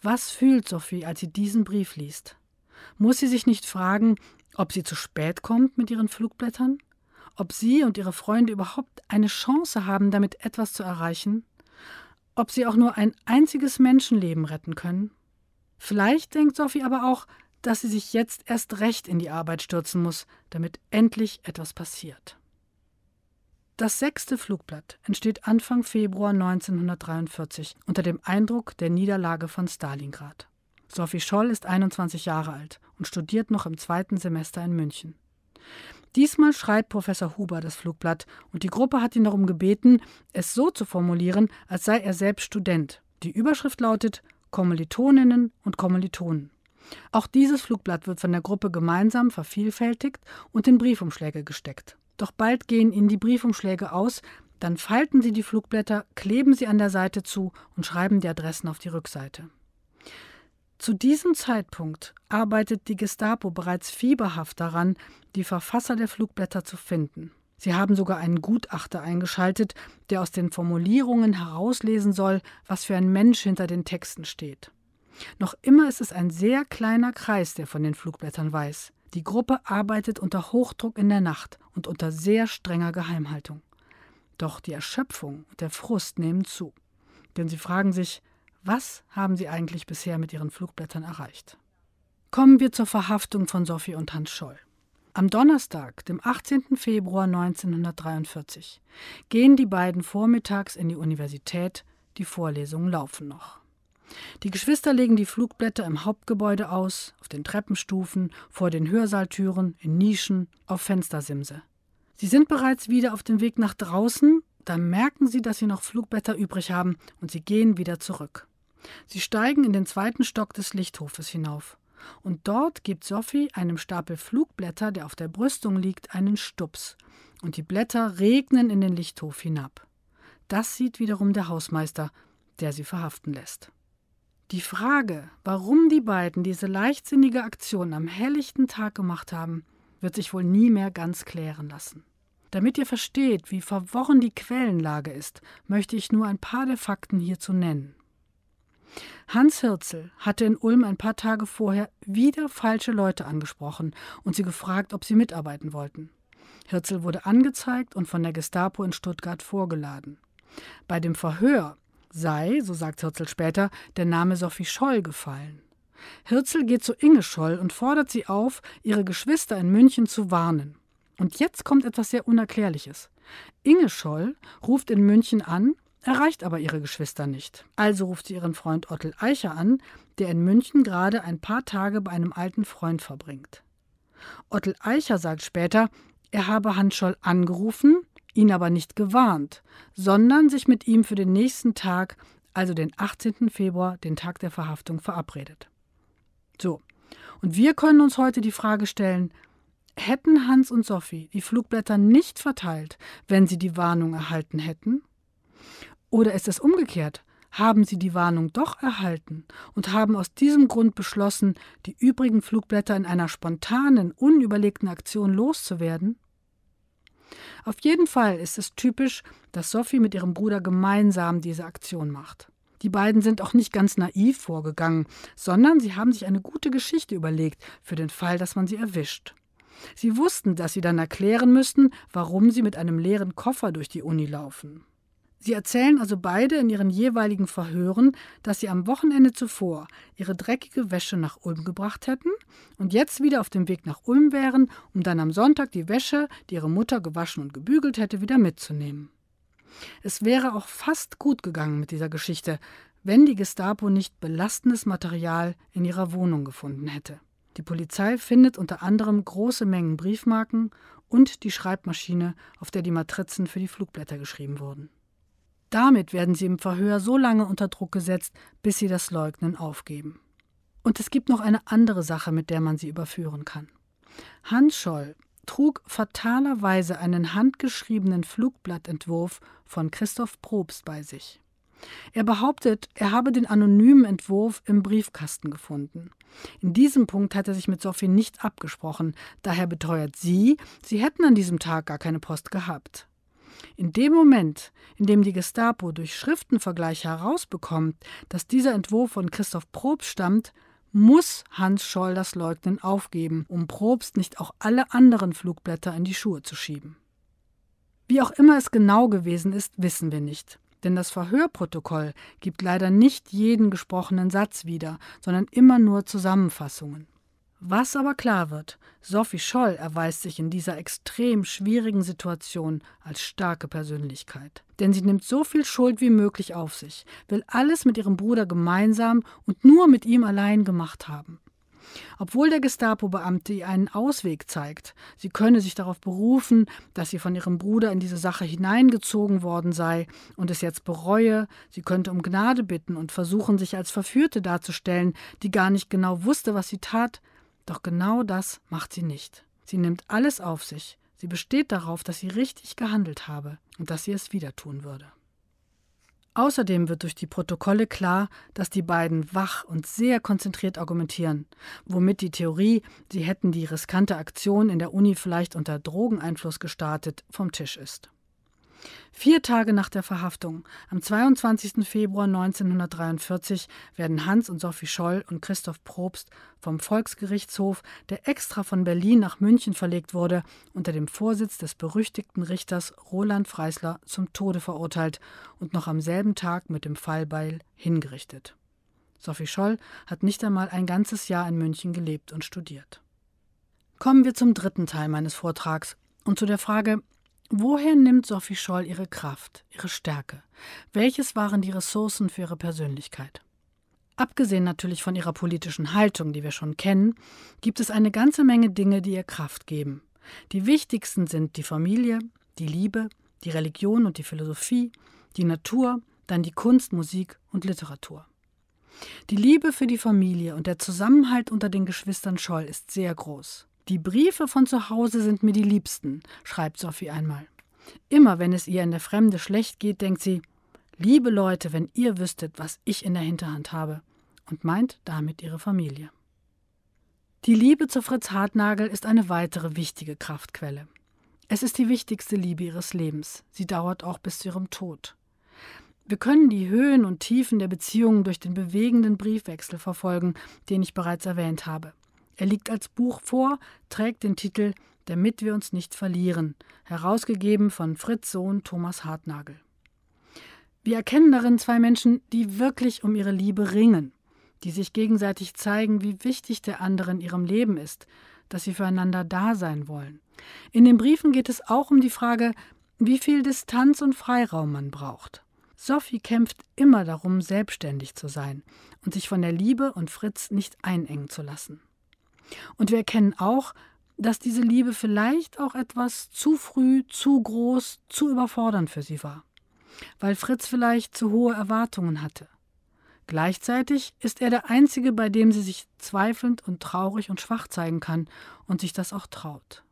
Was fühlt Sophie, als sie diesen Brief liest? Muss sie sich nicht fragen, ob sie zu spät kommt mit ihren Flugblättern? Ob sie und ihre Freunde überhaupt eine Chance haben, damit etwas zu erreichen? Ob sie auch nur ein einziges Menschenleben retten können? Vielleicht denkt Sophie aber auch, dass sie sich jetzt erst recht in die Arbeit stürzen muss, damit endlich etwas passiert. Das sechste Flugblatt entsteht Anfang Februar 1943 unter dem Eindruck der Niederlage von Stalingrad. Sophie Scholl ist 21 Jahre alt und studiert noch im zweiten Semester in München. Diesmal schreibt Professor Huber das Flugblatt und die Gruppe hat ihn darum gebeten, es so zu formulieren, als sei er selbst Student. Die Überschrift lautet Kommilitoninnen und Kommilitonen. Auch dieses Flugblatt wird von der Gruppe gemeinsam vervielfältigt und in Briefumschläge gesteckt. Doch bald gehen ihnen die Briefumschläge aus, dann falten sie die Flugblätter, kleben sie an der Seite zu und schreiben die Adressen auf die Rückseite. Zu diesem Zeitpunkt arbeitet die Gestapo bereits fieberhaft daran, die Verfasser der Flugblätter zu finden. Sie haben sogar einen Gutachter eingeschaltet, der aus den Formulierungen herauslesen soll, was für ein Mensch hinter den Texten steht. Noch immer ist es ein sehr kleiner Kreis, der von den Flugblättern weiß. Die Gruppe arbeitet unter Hochdruck in der Nacht und unter sehr strenger Geheimhaltung. Doch die Erschöpfung und der Frust nehmen zu. Denn sie fragen sich, was haben sie eigentlich bisher mit ihren Flugblättern erreicht? Kommen wir zur Verhaftung von Sophie und Hans Scholl. Am Donnerstag, dem 18. Februar 1943, gehen die beiden vormittags in die Universität, die Vorlesungen laufen noch. Die Geschwister legen die Flugblätter im Hauptgebäude aus, auf den Treppenstufen, vor den Hörsaaltüren, in Nischen, auf Fenstersimse. Sie sind bereits wieder auf dem Weg nach draußen, da merken sie, dass sie noch Flugblätter übrig haben und sie gehen wieder zurück. Sie steigen in den zweiten Stock des Lichthofes hinauf. Und dort gibt Sophie einem Stapel Flugblätter, der auf der Brüstung liegt, einen Stups. Und die Blätter regnen in den Lichthof hinab. Das sieht wiederum der Hausmeister, der sie verhaften lässt. Die Frage, warum die beiden diese leichtsinnige Aktion am helllichten Tag gemacht haben, wird sich wohl nie mehr ganz klären lassen. Damit ihr versteht, wie verworren die Quellenlage ist, möchte ich nur ein paar der Fakten hierzu nennen. Hans Hirzel hatte in Ulm ein paar Tage vorher wieder falsche Leute angesprochen und sie gefragt, ob sie mitarbeiten wollten. Hirzel wurde angezeigt und von der Gestapo in Stuttgart vorgeladen. Bei dem Verhör sei, so sagt Hirzel später, der Name Sophie Scholl gefallen. Hirzel geht zu Inge Scholl und fordert sie auf, ihre Geschwister in München zu warnen. Und jetzt kommt etwas sehr Unerklärliches. Inge Scholl ruft in München an, erreicht aber ihre Geschwister nicht. Also ruft sie ihren Freund Ottel Eicher an, der in München gerade ein paar Tage bei einem alten Freund verbringt. Ottel Eicher sagt später, er habe Hans Scholl angerufen, ihn aber nicht gewarnt, sondern sich mit ihm für den nächsten Tag, also den 18. Februar, den Tag der Verhaftung, verabredet. So, und wir können uns heute die Frage stellen, hätten Hans und Sophie die Flugblätter nicht verteilt, wenn sie die Warnung erhalten hätten? Oder ist es umgekehrt? Haben sie die Warnung doch erhalten und haben aus diesem Grund beschlossen, die übrigen Flugblätter in einer spontanen, unüberlegten Aktion loszuwerden? Auf jeden Fall ist es typisch, dass Sophie mit ihrem Bruder gemeinsam diese Aktion macht. Die beiden sind auch nicht ganz naiv vorgegangen, sondern sie haben sich eine gute Geschichte überlegt für den Fall, dass man sie erwischt. Sie wussten, dass sie dann erklären müssten, warum sie mit einem leeren Koffer durch die Uni laufen. Sie erzählen also beide in ihren jeweiligen Verhören, dass sie am Wochenende zuvor ihre dreckige Wäsche nach Ulm gebracht hätten und jetzt wieder auf dem Weg nach Ulm wären, um dann am Sonntag die Wäsche, die ihre Mutter gewaschen und gebügelt hätte, wieder mitzunehmen. Es wäre auch fast gut gegangen mit dieser Geschichte, wenn die Gestapo nicht belastendes Material in ihrer Wohnung gefunden hätte. Die Polizei findet unter anderem große Mengen Briefmarken und die Schreibmaschine, auf der die Matrizen für die Flugblätter geschrieben wurden. Damit werden sie im Verhör so lange unter Druck gesetzt, bis sie das Leugnen aufgeben. Und es gibt noch eine andere Sache, mit der man sie überführen kann. Hans Scholl trug fatalerweise einen handgeschriebenen Flugblattentwurf von Christoph Probst bei sich. Er behauptet, er habe den anonymen Entwurf im Briefkasten gefunden. In diesem Punkt hat er sich mit Sophie nicht abgesprochen, daher beteuert sie, sie hätten an diesem Tag gar keine Post gehabt. In dem Moment, in dem die Gestapo durch Schriftenvergleich herausbekommt, dass dieser Entwurf von Christoph Probst stammt, muss Hans Scholl das Leugnen aufgeben, um Probst nicht auch alle anderen Flugblätter in die Schuhe zu schieben. Wie auch immer es genau gewesen ist, wissen wir nicht. Denn das Verhörprotokoll gibt leider nicht jeden gesprochenen Satz wieder, sondern immer nur Zusammenfassungen. Was aber klar wird, Sophie Scholl erweist sich in dieser extrem schwierigen Situation als starke Persönlichkeit. Denn sie nimmt so viel Schuld wie möglich auf sich, will alles mit ihrem Bruder gemeinsam und nur mit ihm allein gemacht haben. Obwohl der Gestapo-Beamte ihr einen Ausweg zeigt, sie könne sich darauf berufen, dass sie von ihrem Bruder in diese Sache hineingezogen worden sei und es jetzt bereue, sie könnte um Gnade bitten und versuchen, sich als Verführte darzustellen, die gar nicht genau wusste, was sie tat, doch genau das macht sie nicht. Sie nimmt alles auf sich. Sie besteht darauf, dass sie richtig gehandelt habe und dass sie es wieder tun würde. Außerdem wird durch die Protokolle klar, dass die beiden wach und sehr konzentriert argumentieren, womit die Theorie, sie hätten die riskante Aktion in der Uni vielleicht unter Drogeneinfluss gestartet, vom Tisch ist. Vier Tage nach der Verhaftung, am 22. Februar 1943, werden Hans und Sophie Scholl und Christoph Probst vom Volksgerichtshof, der extra von Berlin nach München verlegt wurde, unter dem Vorsitz des berüchtigten Richters Roland Freisler zum Tode verurteilt und noch am selben Tag mit dem Fallbeil hingerichtet. Sophie Scholl hat nicht einmal ein ganzes Jahr in München gelebt und studiert. Kommen wir zum dritten Teil meines Vortrags und zu der Frage, Woher nimmt Sophie Scholl ihre Kraft, ihre Stärke? Welches waren die Ressourcen für ihre Persönlichkeit? Abgesehen natürlich von ihrer politischen Haltung, die wir schon kennen, gibt es eine ganze Menge Dinge, die ihr Kraft geben. Die wichtigsten sind die Familie, die Liebe, die Religion und die Philosophie, die Natur, dann die Kunst, Musik und Literatur. Die Liebe für die Familie und der Zusammenhalt unter den Geschwistern Scholl ist sehr groß. Die Briefe von zu Hause sind mir die liebsten, schreibt Sophie einmal. Immer wenn es ihr in der Fremde schlecht geht, denkt sie, liebe Leute, wenn ihr wüsstet, was ich in der Hinterhand habe, und meint damit ihre Familie. Die Liebe zu Fritz Hartnagel ist eine weitere wichtige Kraftquelle. Es ist die wichtigste Liebe ihres Lebens. Sie dauert auch bis zu ihrem Tod. Wir können die Höhen und Tiefen der Beziehungen durch den bewegenden Briefwechsel verfolgen, den ich bereits erwähnt habe. Er liegt als Buch vor, trägt den Titel Damit wir uns nicht verlieren, herausgegeben von Fritz Sohn Thomas Hartnagel. Wir erkennen darin zwei Menschen, die wirklich um ihre Liebe ringen, die sich gegenseitig zeigen, wie wichtig der andere in ihrem Leben ist, dass sie füreinander da sein wollen. In den Briefen geht es auch um die Frage, wie viel Distanz und Freiraum man braucht. Sophie kämpft immer darum, selbstständig zu sein und sich von der Liebe und Fritz nicht einengen zu lassen. Und wir erkennen auch, dass diese Liebe vielleicht auch etwas zu früh, zu groß, zu überfordernd für sie war, weil Fritz vielleicht zu hohe Erwartungen hatte. Gleichzeitig ist er der Einzige, bei dem sie sich zweifelnd und traurig und schwach zeigen kann und sich das auch traut.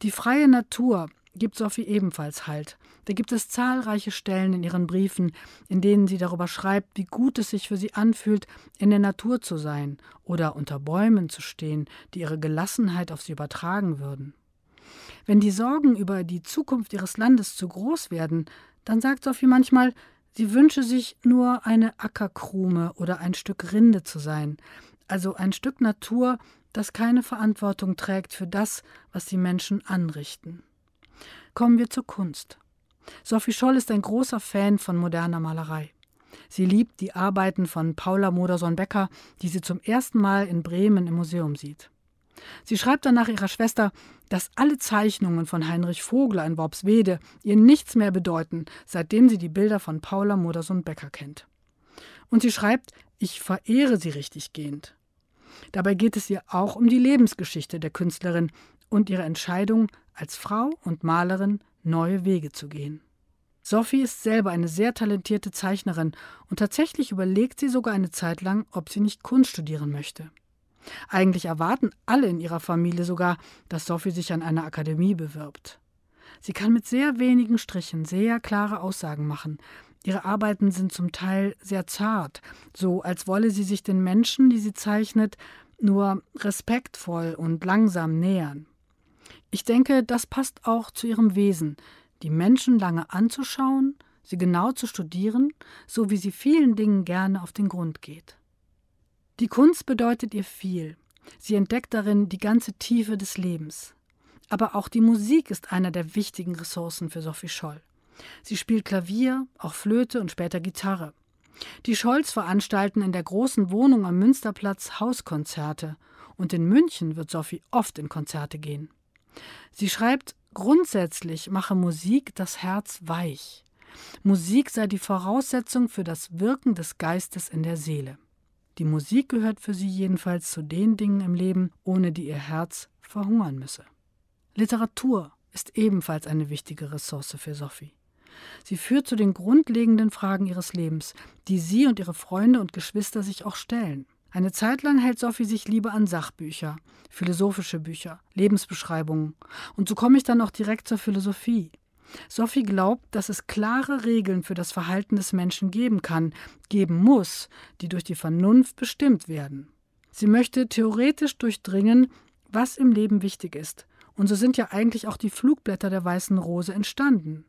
Die freie Natur, gibt Sophie ebenfalls Halt. Da gibt es zahlreiche Stellen in ihren Briefen, in denen sie darüber schreibt, wie gut es sich für sie anfühlt, in der Natur zu sein oder unter Bäumen zu stehen, die ihre Gelassenheit auf sie übertragen würden. Wenn die Sorgen über die Zukunft ihres Landes zu groß werden, dann sagt Sophie manchmal, sie wünsche sich nur eine Ackerkrume oder ein Stück Rinde zu sein, also ein Stück Natur, das keine Verantwortung trägt für das, was die Menschen anrichten. Kommen wir zur Kunst. Sophie Scholl ist ein großer Fan von moderner Malerei. Sie liebt die Arbeiten von Paula Modersohn-Becker, die sie zum ersten Mal in Bremen im Museum sieht. Sie schreibt danach ihrer Schwester, dass alle Zeichnungen von Heinrich Vogler in Worpswede ihr nichts mehr bedeuten, seitdem sie die Bilder von Paula Modersohn-Becker kennt. Und sie schreibt, ich verehre sie richtig gehend. Dabei geht es ihr auch um die Lebensgeschichte der Künstlerin und ihre Entscheidung, als Frau und Malerin neue Wege zu gehen. Sophie ist selber eine sehr talentierte Zeichnerin und tatsächlich überlegt sie sogar eine Zeit lang, ob sie nicht Kunst studieren möchte. Eigentlich erwarten alle in ihrer Familie sogar, dass Sophie sich an einer Akademie bewirbt. Sie kann mit sehr wenigen Strichen sehr klare Aussagen machen. Ihre Arbeiten sind zum Teil sehr zart, so als wolle sie sich den Menschen, die sie zeichnet, nur respektvoll und langsam nähern. Ich denke, das passt auch zu ihrem Wesen, die Menschen lange anzuschauen, sie genau zu studieren, so wie sie vielen Dingen gerne auf den Grund geht. Die Kunst bedeutet ihr viel. Sie entdeckt darin die ganze Tiefe des Lebens. Aber auch die Musik ist einer der wichtigen Ressourcen für Sophie Scholl. Sie spielt Klavier, auch Flöte und später Gitarre. Die Scholls veranstalten in der großen Wohnung am Münsterplatz Hauskonzerte und in München wird Sophie oft in Konzerte gehen. Sie schreibt, grundsätzlich mache Musik das Herz weich. Musik sei die Voraussetzung für das Wirken des Geistes in der Seele. Die Musik gehört für sie jedenfalls zu den Dingen im Leben, ohne die ihr Herz verhungern müsse. Literatur ist ebenfalls eine wichtige Ressource für Sophie. Sie führt zu den grundlegenden Fragen ihres Lebens, die sie und ihre Freunde und Geschwister sich auch stellen. Eine Zeit lang hält Sophie sich lieber an Sachbücher, philosophische Bücher, Lebensbeschreibungen. Und so komme ich dann auch direkt zur Philosophie. Sophie glaubt, dass es klare Regeln für das Verhalten des Menschen geben kann, geben muss, die durch die Vernunft bestimmt werden. Sie möchte theoretisch durchdringen, was im Leben wichtig ist. Und so sind ja eigentlich auch die Flugblätter der Weißen Rose entstanden.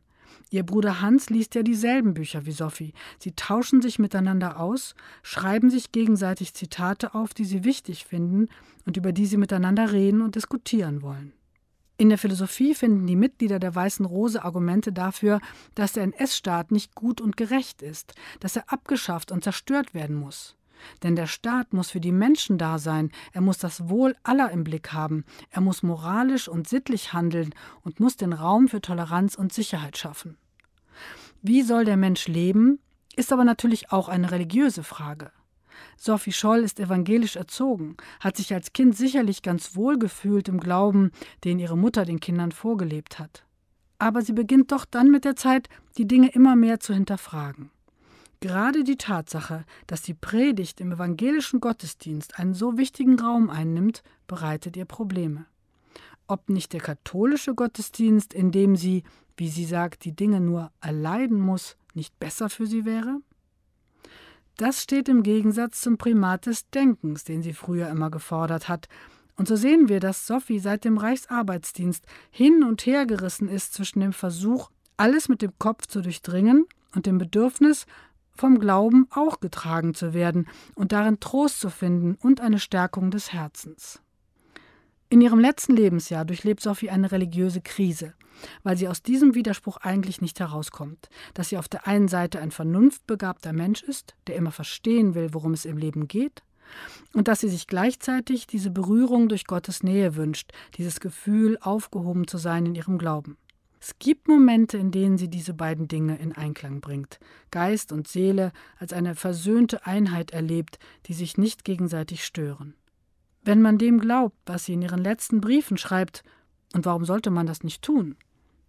Ihr Bruder Hans liest ja dieselben Bücher wie Sophie. Sie tauschen sich miteinander aus, schreiben sich gegenseitig Zitate auf, die sie wichtig finden und über die sie miteinander reden und diskutieren wollen. In der Philosophie finden die Mitglieder der Weißen Rose Argumente dafür, dass der NS-Staat nicht gut und gerecht ist, dass er abgeschafft und zerstört werden muss. Denn der Staat muss für die Menschen da sein, er muss das Wohl aller im Blick haben, er muss moralisch und sittlich handeln und muss den Raum für Toleranz und Sicherheit schaffen. Wie soll der Mensch leben, ist aber natürlich auch eine religiöse Frage. Sophie Scholl ist evangelisch erzogen, hat sich als Kind sicherlich ganz wohl gefühlt im Glauben, den ihre Mutter den Kindern vorgelebt hat. Aber sie beginnt doch dann mit der Zeit, die Dinge immer mehr zu hinterfragen. Gerade die Tatsache, dass die Predigt im evangelischen Gottesdienst einen so wichtigen Raum einnimmt, bereitet ihr Probleme. Ob nicht der katholische Gottesdienst, in dem sie, wie sie sagt, die Dinge nur erleiden muss, nicht besser für sie wäre? Das steht im Gegensatz zum Primat des Denkens, den sie früher immer gefordert hat. Und so sehen wir, dass Sophie seit dem Reichsarbeitsdienst hin und her gerissen ist zwischen dem Versuch, alles mit dem Kopf zu durchdringen und dem Bedürfnis, vom Glauben auch getragen zu werden und darin Trost zu finden und eine Stärkung des Herzens. In ihrem letzten Lebensjahr durchlebt Sophie eine religiöse Krise, weil sie aus diesem Widerspruch eigentlich nicht herauskommt, dass sie auf der einen Seite ein vernunftbegabter Mensch ist, der immer verstehen will, worum es im Leben geht, und dass sie sich gleichzeitig diese Berührung durch Gottes Nähe wünscht, dieses Gefühl, aufgehoben zu sein in ihrem Glauben. Es gibt Momente, in denen sie diese beiden Dinge in Einklang bringt, Geist und Seele als eine versöhnte Einheit erlebt, die sich nicht gegenseitig stören. Wenn man dem glaubt, was sie in ihren letzten Briefen schreibt, und warum sollte man das nicht tun,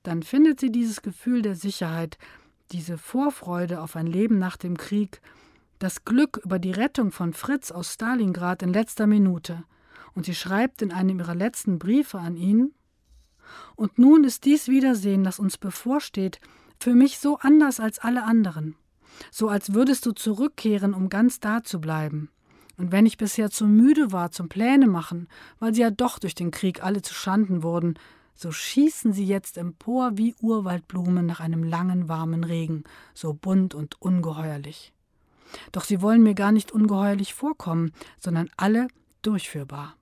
dann findet sie dieses Gefühl der Sicherheit, diese Vorfreude auf ein Leben nach dem Krieg, das Glück über die Rettung von Fritz aus Stalingrad in letzter Minute, und sie schreibt in einem ihrer letzten Briefe an ihn und nun ist dies Wiedersehen, das uns bevorsteht, für mich so anders als alle anderen, so als würdest du zurückkehren, um ganz da zu bleiben. Und wenn ich bisher zu müde war zum Pläne machen, weil sie ja doch durch den Krieg alle zu Schanden wurden, so schießen sie jetzt empor wie Urwaldblumen nach einem langen, warmen Regen, so bunt und ungeheuerlich. Doch sie wollen mir gar nicht ungeheuerlich vorkommen, sondern alle durchführbar.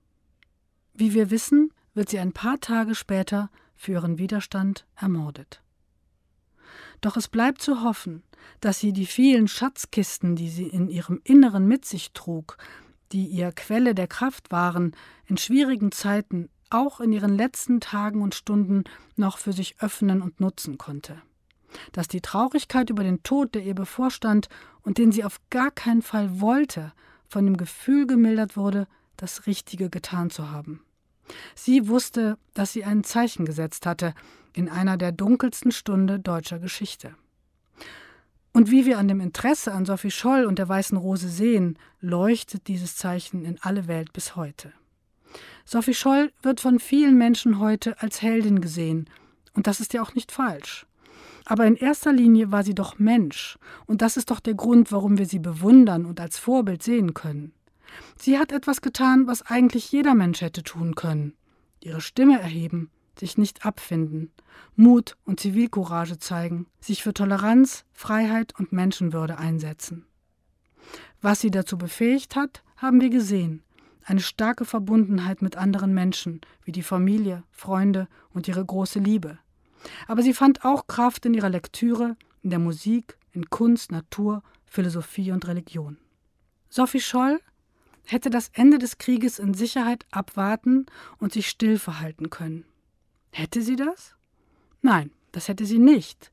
Wie wir wissen, wird sie ein paar Tage später für ihren Widerstand ermordet. Doch es bleibt zu hoffen, dass sie die vielen Schatzkisten, die sie in ihrem Inneren mit sich trug, die ihr Quelle der Kraft waren, in schwierigen Zeiten, auch in ihren letzten Tagen und Stunden noch für sich öffnen und nutzen konnte. Dass die Traurigkeit über den Tod, der ihr bevorstand und den sie auf gar keinen Fall wollte, von dem Gefühl gemildert wurde, das Richtige getan zu haben. Sie wusste, dass sie ein Zeichen gesetzt hatte in einer der dunkelsten Stunde deutscher Geschichte. Und wie wir an dem Interesse an Sophie Scholl und der Weißen Rose sehen, leuchtet dieses Zeichen in alle Welt bis heute. Sophie Scholl wird von vielen Menschen heute als Heldin gesehen, und das ist ja auch nicht falsch. Aber in erster Linie war sie doch Mensch, und das ist doch der Grund, warum wir sie bewundern und als Vorbild sehen können. Sie hat etwas getan, was eigentlich jeder Mensch hätte tun können. Ihre Stimme erheben, sich nicht abfinden, Mut und Zivilcourage zeigen, sich für Toleranz, Freiheit und Menschenwürde einsetzen. Was sie dazu befähigt hat, haben wir gesehen. Eine starke Verbundenheit mit anderen Menschen, wie die Familie, Freunde und ihre große Liebe. Aber sie fand auch Kraft in ihrer Lektüre, in der Musik, in Kunst, Natur, Philosophie und Religion. Sophie Scholl hätte das Ende des Krieges in Sicherheit abwarten und sich still verhalten können. Hätte sie das? Nein, das hätte sie nicht.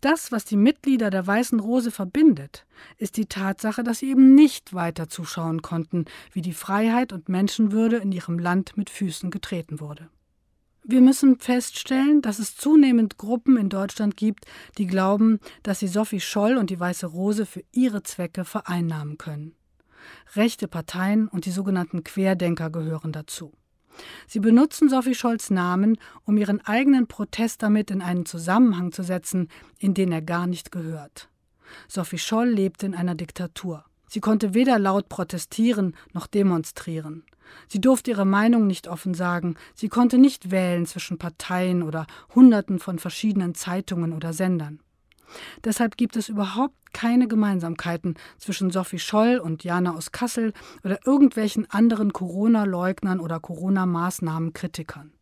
Das, was die Mitglieder der Weißen Rose verbindet, ist die Tatsache, dass sie eben nicht weiter zuschauen konnten, wie die Freiheit und Menschenwürde in ihrem Land mit Füßen getreten wurde. Wir müssen feststellen, dass es zunehmend Gruppen in Deutschland gibt, die glauben, dass sie Sophie Scholl und die Weiße Rose für ihre Zwecke vereinnahmen können. Rechte Parteien und die sogenannten Querdenker gehören dazu. Sie benutzen Sophie Scholls Namen, um ihren eigenen Protest damit in einen Zusammenhang zu setzen, in den er gar nicht gehört. Sophie Scholl lebte in einer Diktatur. Sie konnte weder laut protestieren noch demonstrieren. Sie durfte ihre Meinung nicht offen sagen, sie konnte nicht wählen zwischen Parteien oder Hunderten von verschiedenen Zeitungen oder Sendern. Deshalb gibt es überhaupt keine Gemeinsamkeiten zwischen Sophie Scholl und Jana aus Kassel oder irgendwelchen anderen Corona-Leugnern oder Corona-Maßnahmen-Kritikern.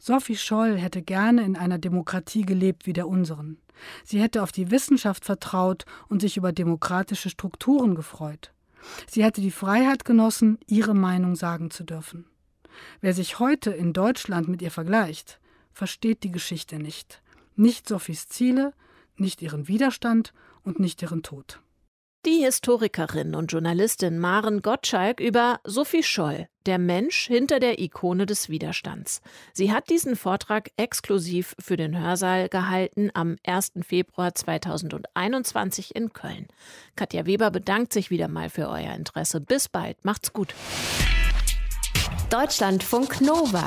Sophie Scholl hätte gerne in einer Demokratie gelebt wie der unseren. Sie hätte auf die Wissenschaft vertraut und sich über demokratische Strukturen gefreut. Sie hätte die Freiheit genossen, ihre Meinung sagen zu dürfen. Wer sich heute in Deutschland mit ihr vergleicht, versteht die Geschichte nicht. Nicht Sophies Ziele, nicht ihren Widerstand und nicht ihren Tod. Die Historikerin und Journalistin Maren Gottschalk über Sophie Scholl, der Mensch hinter der Ikone des Widerstands. Sie hat diesen Vortrag exklusiv für den Hörsaal gehalten am 1. Februar 2021 in Köln. Katja Weber bedankt sich wieder mal für euer Interesse. Bis bald. Macht's gut. Deutschlandfunk Nova.